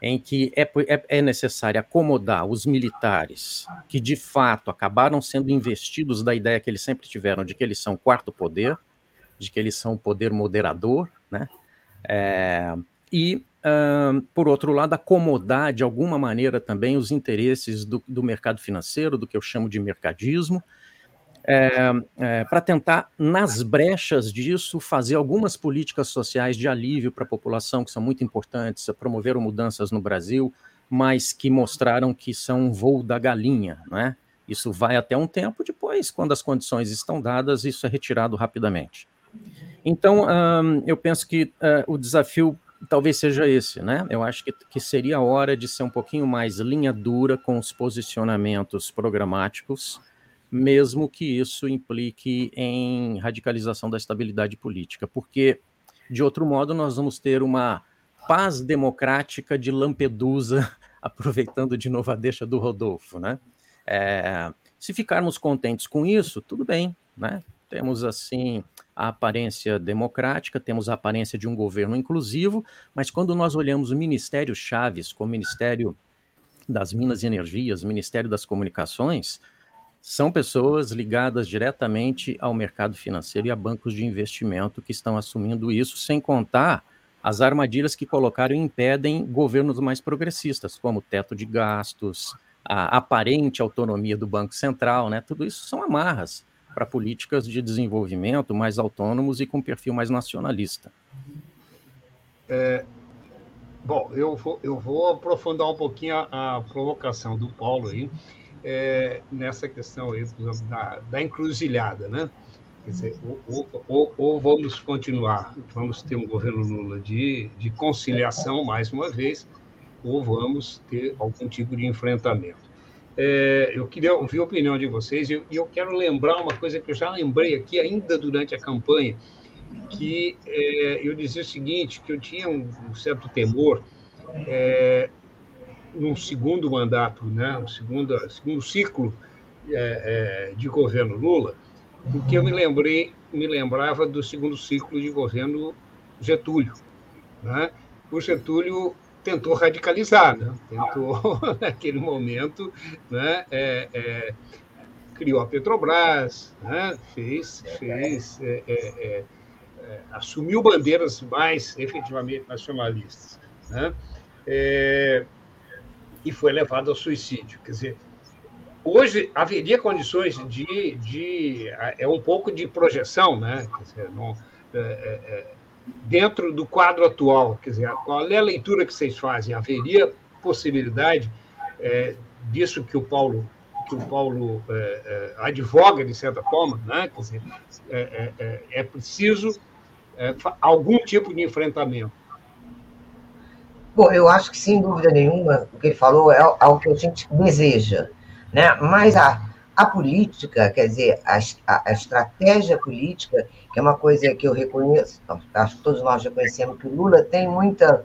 em que é, é, é, necessário acomodar os militares que de fato acabaram sendo investidos da ideia que eles sempre tiveram de que eles são quarto poder, de que eles são o poder moderador, né? É, e, por outro lado, acomodar de alguma maneira também os interesses do, do mercado financeiro, do que eu chamo de mercadismo, é, é, para tentar, nas brechas disso, fazer algumas políticas sociais de alívio para a população, que são muito importantes, promoveram mudanças no Brasil, mas que mostraram que são um voo da galinha, né? Isso vai até um tempo, depois, quando as condições estão dadas, isso é retirado rapidamente. Então, eu penso que uh, o desafio talvez seja esse, né? Eu acho que, que seria a hora de ser um pouquinho mais linha dura com os posicionamentos programáticos, mesmo que isso implique em radicalização da estabilidade política, porque, de outro modo, nós vamos ter uma paz democrática de Lampedusa, aproveitando de novo a deixa do Rodolfo, né? É, se ficarmos contentes com isso, tudo bem, né? Temos, assim, a aparência democrática, temos a aparência de um governo inclusivo, mas quando nós olhamos o Ministério Chaves como Ministério das Minas e Energias, Ministério das Comunicações, são pessoas ligadas diretamente ao mercado financeiro e a bancos de investimento que estão assumindo isso, sem contar as armadilhas que colocaram e impedem governos mais progressistas, como teto de gastos, a aparente autonomia do Banco Central, né? Tudo isso são amarras para políticas de desenvolvimento mais autônomos e com perfil mais nacionalista. É, bom, eu vou, eu vou aprofundar um pouquinho a, a provocação do Paulo aí, é, nessa questão aí, da, da encruzilhada, né? Quer dizer, ou, ou, ou, vamos continuar, vamos ter um governo Lula de, de conciliação, mais uma vez, ou vamos ter algum tipo de enfrentamento. É, eu queria ouvir a opinião de vocês e eu, quero lembrar uma coisa que eu já lembrei aqui ainda durante a campanha, que é, eu dizia o seguinte, que eu tinha um, um certo temor é, num segundo mandato, né, um segundo, segundo ciclo é, é, de governo Lula, porque eu me lembrei, me lembrava do segundo ciclo de governo Getúlio. Né? O Getúlio tentou radicalizar, né? tentou, naquele momento, né? É, é, criou a Petrobras, né? fez, fez é, é, é, é assumiu bandeiras mais efetivamente nacionalistas. Né? e foi levado ao suicídio. Quer dizer, hoje haveria condições de, de é um pouco de projeção, né? Quer dizer, não, é, dentro do quadro atual? Quer dizer, qual é a leitura que vocês fazem? Haveria possibilidade é, disso que o Paulo que o Paulo é, é, advoga de certa forma, né? Quer dizer, é, é, é preciso algum tipo de enfrentamento. Bom, eu acho que sem dúvida nenhuma o que ele falou é algo que a gente deseja, né? Mas a a política, quer dizer, a, a, estratégia política, que é uma coisa que eu reconheço, acho que todos nós reconhecemos que o Lula tem muita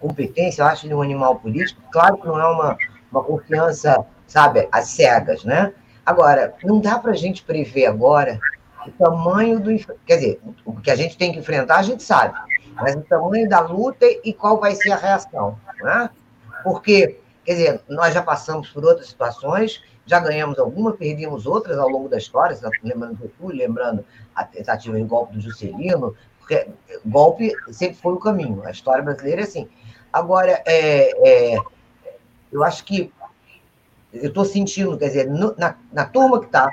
competência, eu acho ele um animal político, claro que não é uma, uma confiança, sabe, às cegas, né? Agora, não dá para a gente prever agora o tamanho do. Quer dizer, o que a gente tem que enfrentar, a gente sabe, mas o tamanho da luta e qual vai ser a reação, né? Porque, quer dizer, nós já passamos por outras situações já ganhamos algumas, perdemos outras ao longo da história, lembrando do Getúlio, lembrando a tentativa de golpe do Juscelino, porque golpe sempre foi o caminho, a história brasileira é assim. Agora, é, é eu acho que eu estou sentindo, quer dizer, no, na, na turma que está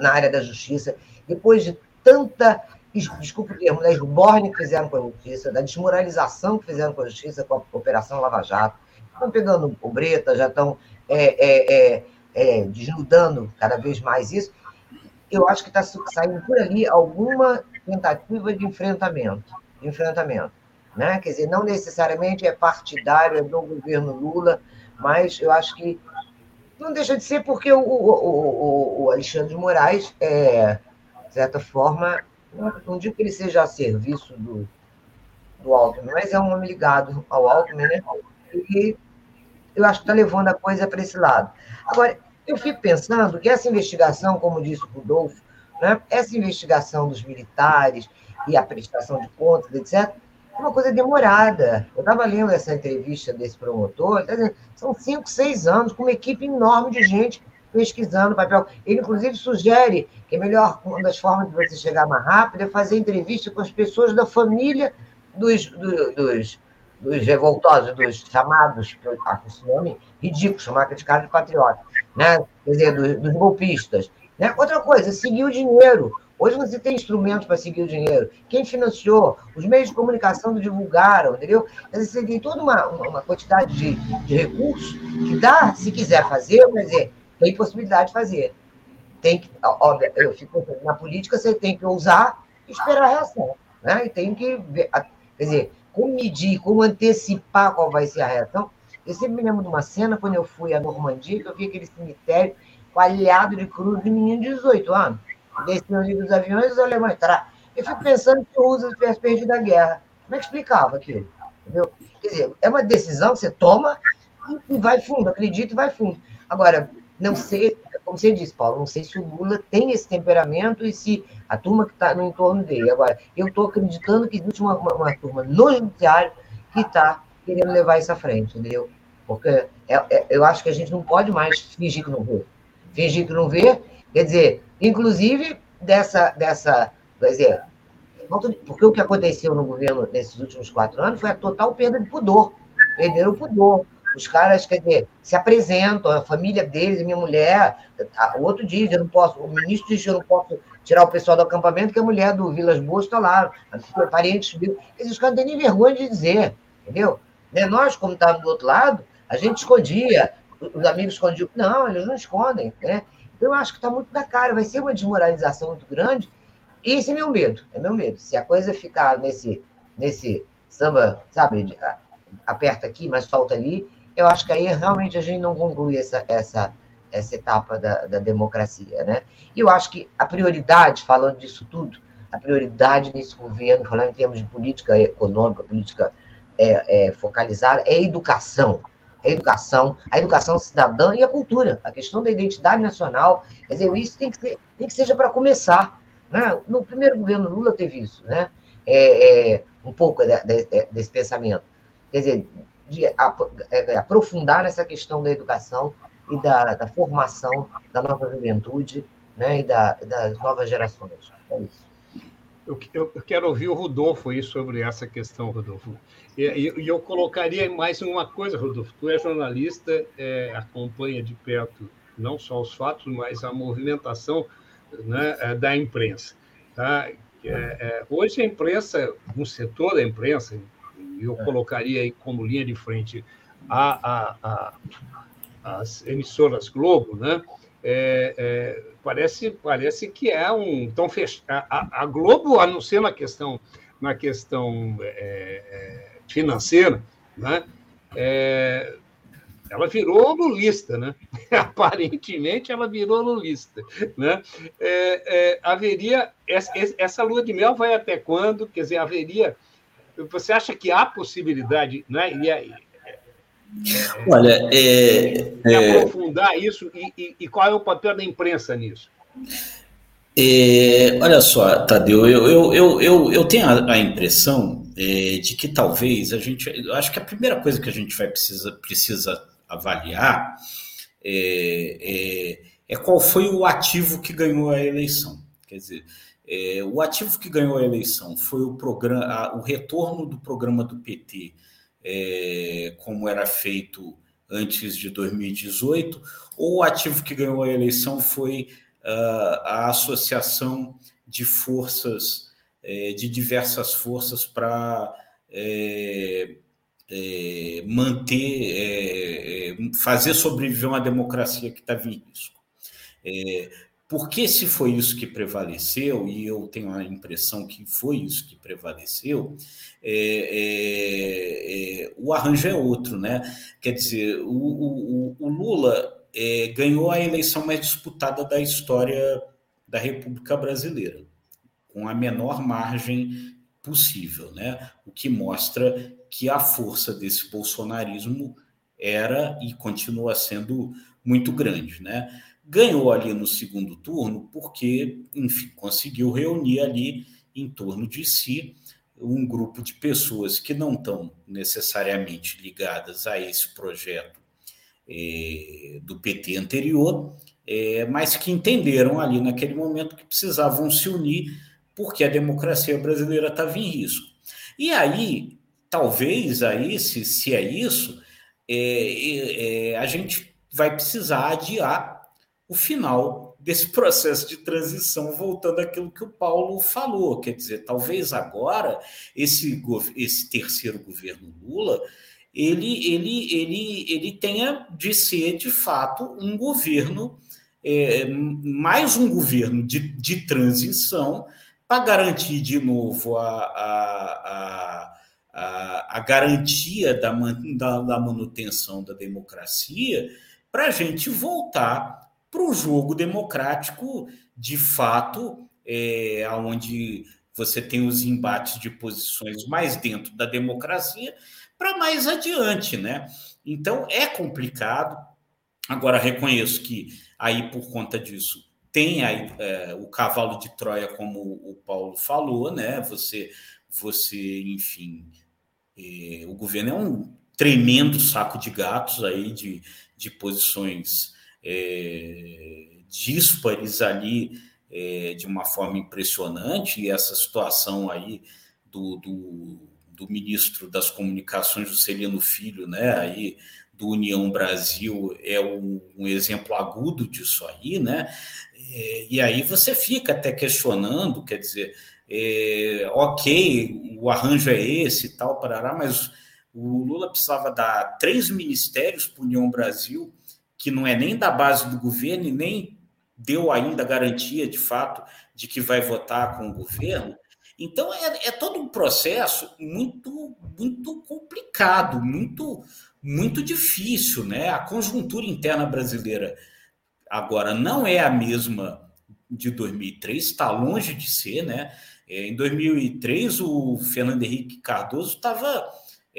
na área da justiça, depois de tanta, desculpa o termo, da esborne que fizeram com a justiça, da desmoralização que fizeram com a justiça, com a Operação Lava Jato, estão pegando o Breta, já estão é, é, é, é, desnudando cada vez mais isso, eu acho que está saindo por ali alguma tentativa de enfrentamento, de enfrentamento, né? Quer dizer, não necessariamente é partidário, é do governo Lula, mas eu acho que não deixa de ser porque o, o, o, Alexandre de Moraes, é, de certa forma, não digo que ele seja a serviço do, do Alckmin, mas é um homem ligado ao Alckmin, né? E eu acho que está levando a coisa para esse lado. Agora, eu fico pensando que essa investigação, como disse o Rodolfo, né, essa investigação dos militares e a prestação de contas, etc., é uma coisa demorada. Eu estava lendo essa entrevista desse promotor, tá dizendo, são cinco, seis anos, com uma equipe enorme de gente pesquisando papel. Ele, inclusive, sugere que é melhor, uma das formas de você chegar mais rápido é fazer entrevista com as pessoas da família dos, dos, dos dos revoltosos, dos chamados, que eu acho esse nome ridículo, chamar de cara de patriota, né? quer dizer, dos, dos golpistas. Né? Outra coisa, seguir o dinheiro. Hoje você tem instrumentos para seguir o dinheiro. Quem financiou? Os meios de comunicação divulgaram, entendeu? Você tem toda uma, uma quantidade de, de recursos que dá, se quiser fazer, quer dizer, tem possibilidade de fazer. Tem que, óbvio, eu fico na política, você tem que ousar e esperar a reação. Né? E tem que ver, quer dizer, como medir, como antecipar qual vai ser a reação. Eu sempre me lembro de uma cena, quando eu fui à Normandia, que eu vi aquele cemitério coalhado de cruz de menino de 18 anos. Descendo ali dos aviões os alemães. Tá? Eu fico pensando que o Roosevelt tivesse perdido a guerra. Como é que explicava aquilo? Entendeu? Quer dizer, é uma decisão que você toma e vai fundo, acredita e vai fundo. Agora, não sei, como você disse, Paulo, não sei se o Lula tem esse temperamento e se a turma que está no entorno dele. Agora, eu estou acreditando que existe uma, uma, uma, turma no judiciário que está querendo levar isso à frente, entendeu? Porque é, é, eu acho que a gente não pode mais fingir que não vê. Fingir que não vê, quer dizer, inclusive dessa, dessa quer dizer, porque o que aconteceu no governo nesses últimos quatro anos foi a total perda de pudor. Perderam o pudor. Os caras, quer dizer, se apresentam, a família deles, minha mulher, o outro diz, eu não posso, o ministro diz que eu não posso tirar o pessoal do acampamento, que a mulher do Vilas Boas está lá, parentes viu. Esses caras não têm nem vergonha de dizer, entendeu? Né? Nós, como estávamos do outro lado, a gente escondia, os amigos escondiam. Não, eles não escondem, né? Então, eu acho que está muito na cara, vai ser uma desmoralização muito grande, e esse é meu medo, é meu medo. Se a coisa ficar nesse, nesse samba, sabe, aperta aqui, mas solta ali, eu acho que aí realmente a gente não conclui essa, essa, essa etapa da, da democracia, né? E eu acho que a prioridade, falando disso tudo, a prioridade nesse governo, falando em termos de política econômica, política é, é, focalizada, é a educação. A educação, a educação cidadã e a cultura, a questão da identidade nacional. Quer dizer, isso tem que, ser, tem que seja para começar. Né? No primeiro governo Lula teve isso, né? É, é um pouco de, de, desse pensamento. Quer dizer, de é, aprofundar essa questão da educação e da, da formação da nova juventude né, e da, das novas gerações. É isso. Eu, eu, eu, quero ouvir o Rodolfo aí sobre essa questão, Rodolfo. E, e, e eu colocaria mais uma coisa, Rodolfo. Tu é jornalista, é, acompanha de perto não só os fatos, mas a movimentação né, é, da imprensa. Tá? É, é, hoje a imprensa, um setor da imprensa, eu colocaria aí como linha de frente a, a, a as emissoras Globo, né? É, é, parece, parece que é um tão fech... a, a, Globo a questão na questão é, é, financeira, né? É, ela virou lulista, né? Aparentemente ela virou lulista, né? É, haveria essa, essa lua de mel vai até quando? Quer dizer, haveria você acha que há possibilidade, né? E aí, Olha, é, é, aprofundar isso e, e, e, qual é o papel da imprensa nisso? É, olha só, Tadeu, eu, eu, eu, eu, eu tenho a, a impressão é, de que talvez a gente. Eu acho que a primeira coisa que a gente vai precisa, precisa avaliar é, é, é qual foi o ativo que ganhou a eleição. Quer dizer, é, o ativo que ganhou a eleição foi o, programa, o retorno do programa do PT é, como era feito antes de 2018, ou o ativo que ganhou a eleição foi uh, a associação de forças, é, de diversas forças para é, é, manter, fazer sobreviver uma democracia que estava em risco. Porque se foi isso que prevaleceu, e eu tenho a impressão que foi isso que prevaleceu, é, é, é, o arranjo é outro, né? Quer dizer, o, o, o Lula é, ganhou a eleição mais disputada da história da República Brasileira, com a menor margem possível, né? O que mostra que a força desse bolsonarismo era e continua sendo muito grande, né? Ganhou ali no segundo turno porque, enfim, conseguiu reunir ali em torno de si um grupo de pessoas que não estão necessariamente ligadas a esse projeto é, do PT anterior, é, mas que entenderam ali naquele momento que precisavam se unir porque a democracia brasileira estava em risco. E aí, talvez aí, se, se é isso, é, a gente vai precisar adiar o final desse processo de transição, voltando àquilo que o Paulo falou. Quer dizer, talvez agora esse, esse terceiro governo Lula ele, ele, ele, ele tenha de ser, de fato, um governo, é, mais um governo de, de transição, para garantir de novo a, a, a, a garantia da, da, da manutenção da democracia, para a gente voltar para o jogo democrático, de fato, é, onde você tem os embates de posições mais dentro da democracia para mais adiante, né? Então é complicado. Agora reconheço que aí por conta disso tem aí, é, o cavalo de Troia, como o Paulo falou, né? Você, você, enfim, é, o governo é um tremendo saco de gatos aí de, de posições é, díspares ali é, de uma forma impressionante, e essa situação aí do, do, do ministro das Comunicações, Juscelino Filho, né, aí do União Brasil é um, um exemplo agudo disso aí, né? É, e aí você fica até questionando, quer dizer, é, ok, o arranjo é esse e tal, parará, mas o Lula precisava dar três ministérios para União Brasil, que não é nem da base do governo e nem deu ainda garantia de fato de que vai votar com o governo. Então é, é todo um processo muito muito complicado, muito muito difícil, né? A conjuntura interna brasileira agora não é a mesma de 2003, está longe de ser, né? É, em 2003, o Fernando Henrique Cardoso estava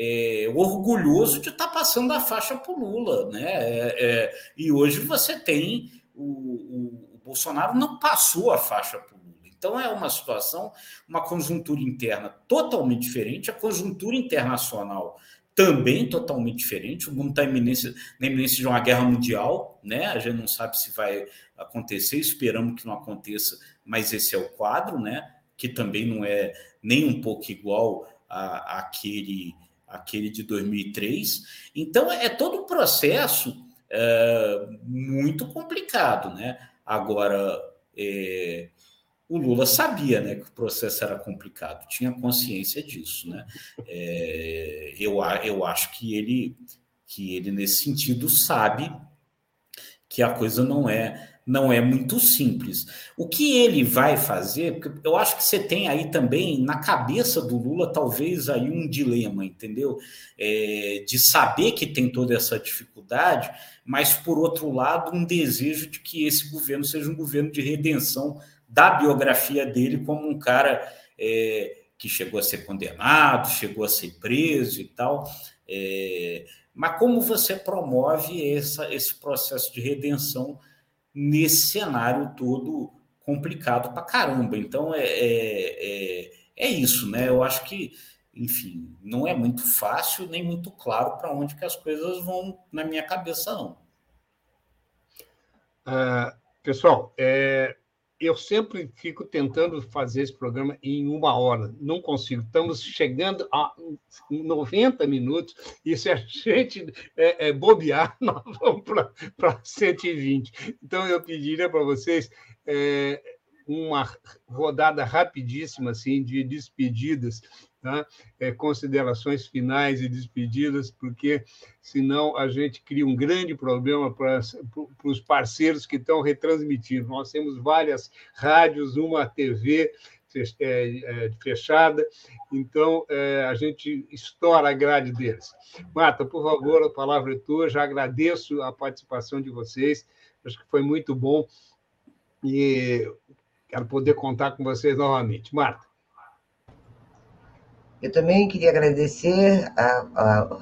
é, orgulhoso de estar tá passando a faixa para o Lula, né? É, é, e hoje você tem o, o, o Bolsonaro não passou a faixa para o Lula. Então é uma situação, uma conjuntura interna totalmente diferente, a conjuntura internacional também totalmente diferente. O mundo está na iminência de uma guerra mundial, né? A gente não sabe se vai acontecer, esperamos que não aconteça, mas esse é o quadro, né? Que também não é nem um pouco igual a, àquele, àquele de 2003. Então, é todo um processo é, muito complicado, né? Agora, é, o Lula sabia né, que o processo era complicado, tinha consciência disso. Né? É, eu, eu acho que ele, que ele, nesse sentido, sabe que a coisa não é não é muito simples. O que ele vai fazer, eu acho que você tem aí também na cabeça do Lula talvez aí um dilema, entendeu? É, de saber que tem toda essa dificuldade, mas por outro lado um desejo de que esse governo seja um governo de redenção da biografia dele como um cara é, que chegou a ser condenado, chegou a ser preso e tal. É, mas como você promove essa, esse processo de redenção nesse cenário todo complicado para caramba? Então é, é, é, é, isso, né? Eu acho que, enfim, não é muito fácil nem muito claro para onde que as coisas vão na minha cabeça, não. Uh, pessoal, é, eu sempre fico tentando fazer esse programa em uma hora, não consigo. Estamos chegando a 90 minutos e se a gente é, é, bobear, nós vamos para 120. Então, eu pediria para vocês é, uma rodada rapidíssima assim, de despedidas Tá? É, considerações finais e despedidas, porque senão a gente cria um grande problema para, os parceiros que estão retransmitindo. Nós temos várias rádios, uma TV é, é, fechada, então é, a gente estoura a grade deles. Marta, por favor, a palavra é tua. Já agradeço a participação de vocês, acho que foi muito bom e quero poder contar com vocês novamente. Marta. Eu também queria agradecer a, a,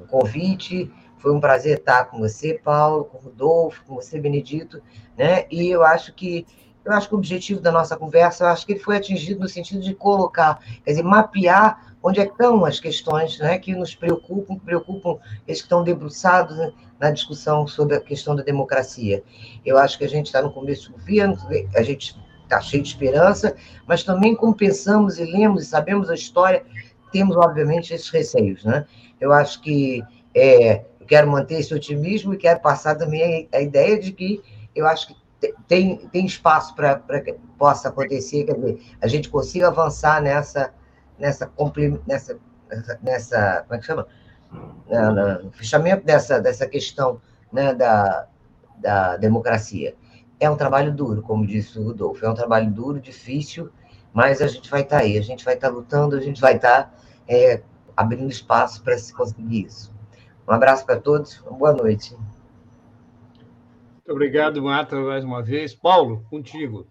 o convite. Foi um prazer estar com você, Paulo, com o Rodolfo, com você, Benedito, né? E eu acho que eu acho que o objetivo da nossa conversa, eu acho que ele foi atingido no sentido de colocar, quer dizer, mapear onde é estão as questões né, que nos preocupam, que preocupam eles que estão debruçados né, na discussão sobre a questão da democracia. Eu acho que a gente está no começo do governo, a gente está cheio de esperança, mas também como pensamos e lemos e sabemos a história, temos, obviamente, esses receios. Né? Eu acho que é, eu quero manter esse otimismo e quero passar também a, a ideia de que eu acho que tem, tem espaço para que possa acontecer, quer dizer, a gente consiga avançar nessa, nessa, nessa, nessa como é que chama? No fechamento dessa, dessa questão né, da, da democracia. É um trabalho duro, como disse o Rodolfo, é um trabalho duro, difícil, mas a gente vai estar tá aí, a gente vai estar tá lutando, a gente vai estar tá, é, abrindo espaço para se conseguir isso. Um abraço para todos, boa noite. Muito obrigado, Marta, mais uma vez. Paulo, contigo.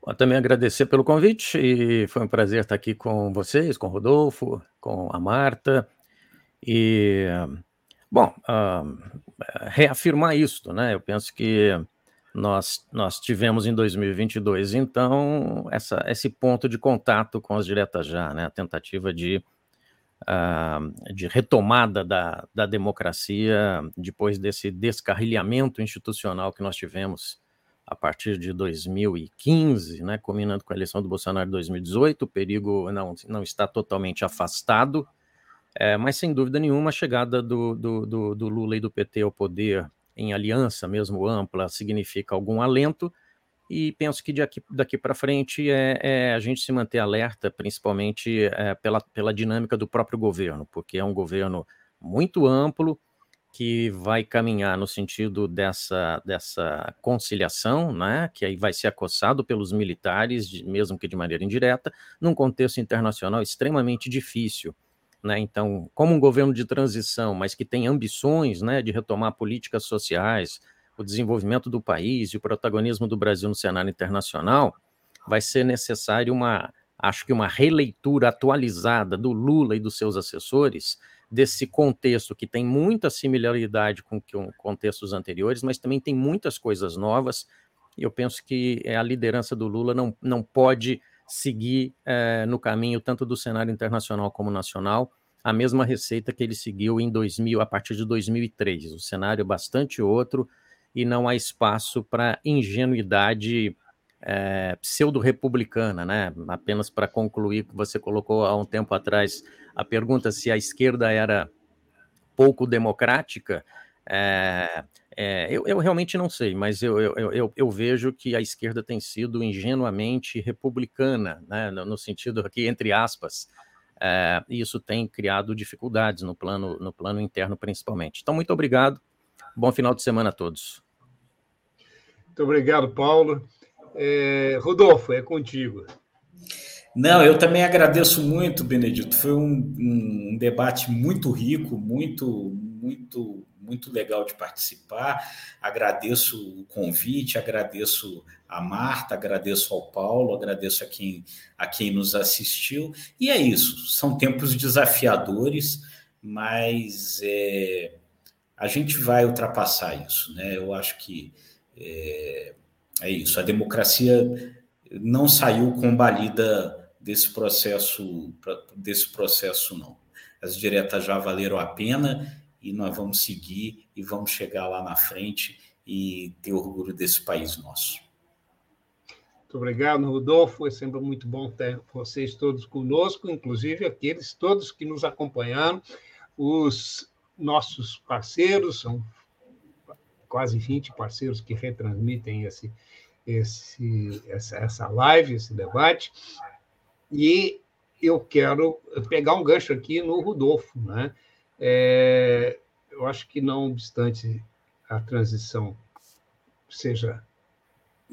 Bom, também agradecer pelo convite e foi um prazer estar aqui com vocês, com o Rodolfo, com a Marta. E, bom, uh, reafirmar isso, né? Eu penso que nós, nós tivemos em 2022, então, essa, esse ponto de contato com as diretas já, né? A tentativa de uh, de retomada da, da democracia depois desse descarrilhamento institucional que nós tivemos a partir de 2015, né, combinando com a eleição do Bolsonaro em 2018, o perigo não, não está totalmente afastado, é, mas sem dúvida nenhuma a chegada do, do, do, do Lula e do PT ao poder em aliança mesmo ampla significa algum alento, e penso que daqui, daqui para frente é, é, a gente se manter alerta, principalmente é, pela, pela dinâmica do próprio governo, porque é um governo muito amplo que vai caminhar no sentido dessa, dessa conciliação, né, que aí vai ser acossado pelos militares, mesmo que de maneira indireta, num contexto internacional extremamente difícil. Né? Então, como um governo de transição, mas que tem ambições né, de retomar políticas sociais, o desenvolvimento do país e o protagonismo do Brasil no cenário internacional, vai ser necessário uma, acho que uma releitura atualizada do Lula e dos seus assessores desse contexto que tem muita similaridade com, com contextos anteriores, mas também tem muitas coisas novas. E eu penso que a liderança do Lula não, não pode seguir é, no caminho tanto do cenário internacional como nacional a mesma receita que ele seguiu em 2000 a partir de 2003. O cenário é bastante outro, e não há espaço para ingenuidade é, pseudo-republicana, né? Apenas para concluir, você colocou há um tempo atrás a pergunta se a esquerda era pouco democrática. É, é, eu, eu, realmente não sei, mas eu, eu, eu, vejo que a esquerda tem sido ingenuamente republicana, né? no, no sentido aqui, entre aspas, é, e isso tem criado dificuldades no plano, no plano interno, principalmente. Então, muito obrigado. Bom final de semana a todos. Muito obrigado, Paulo. É, Rodolfo, é contigo. Não, eu também agradeço muito, Benedito. Foi um, um, debate muito rico, muito, muito, muito legal de participar. Agradeço o convite, agradeço a Marta, agradeço ao Paulo, agradeço a quem, a quem nos assistiu. E é isso. São tempos desafiadores, mas é, a gente vai ultrapassar isso, né? Eu acho que é, é isso. A democracia não saiu combalida desse processo, desse processo não. As diretas já valeram a pena e nós vamos seguir e vamos chegar lá na frente e ter orgulho desse país nosso. Muito obrigado, Rodolfo. É sempre muito bom ter vocês todos conosco, inclusive aqueles todos que nos acompanharam, os nossos parceiros, são quase 20 parceiros que retransmitem esse, esse, essa, essa live, esse debate, e eu quero pegar um gancho aqui no Rodolfo. Né? É, eu acho que, não obstante a transição seja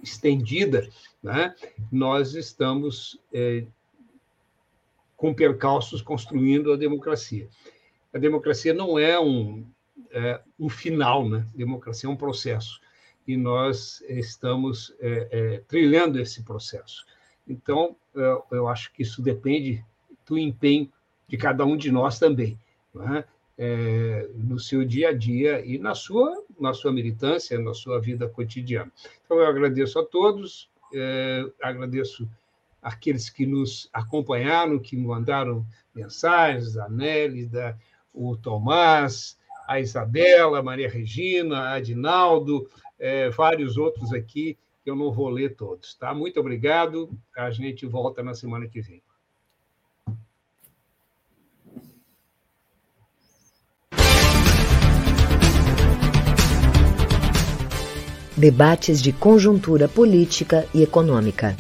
estendida, né? nós estamos é, com percalços construindo a democracia a democracia não é um, é, um final, né? Democracia é um processo e nós estamos é, é, trilhando esse processo. Então, eu, eu, acho que isso depende do empenho de cada um de nós também, né? É, no seu dia a dia e na sua, na sua militância, na sua vida cotidiana. Então, eu agradeço a todos, é, agradeço aqueles que nos acompanharam, que mandaram mensagens, a Nélida, o Tomás, a Isabela, a Maria Regina, a Adinaldo, é, vários outros aqui, que eu não vou ler todos. Tá? Muito obrigado. A gente volta na semana que vem. Debates de conjuntura política e econômica.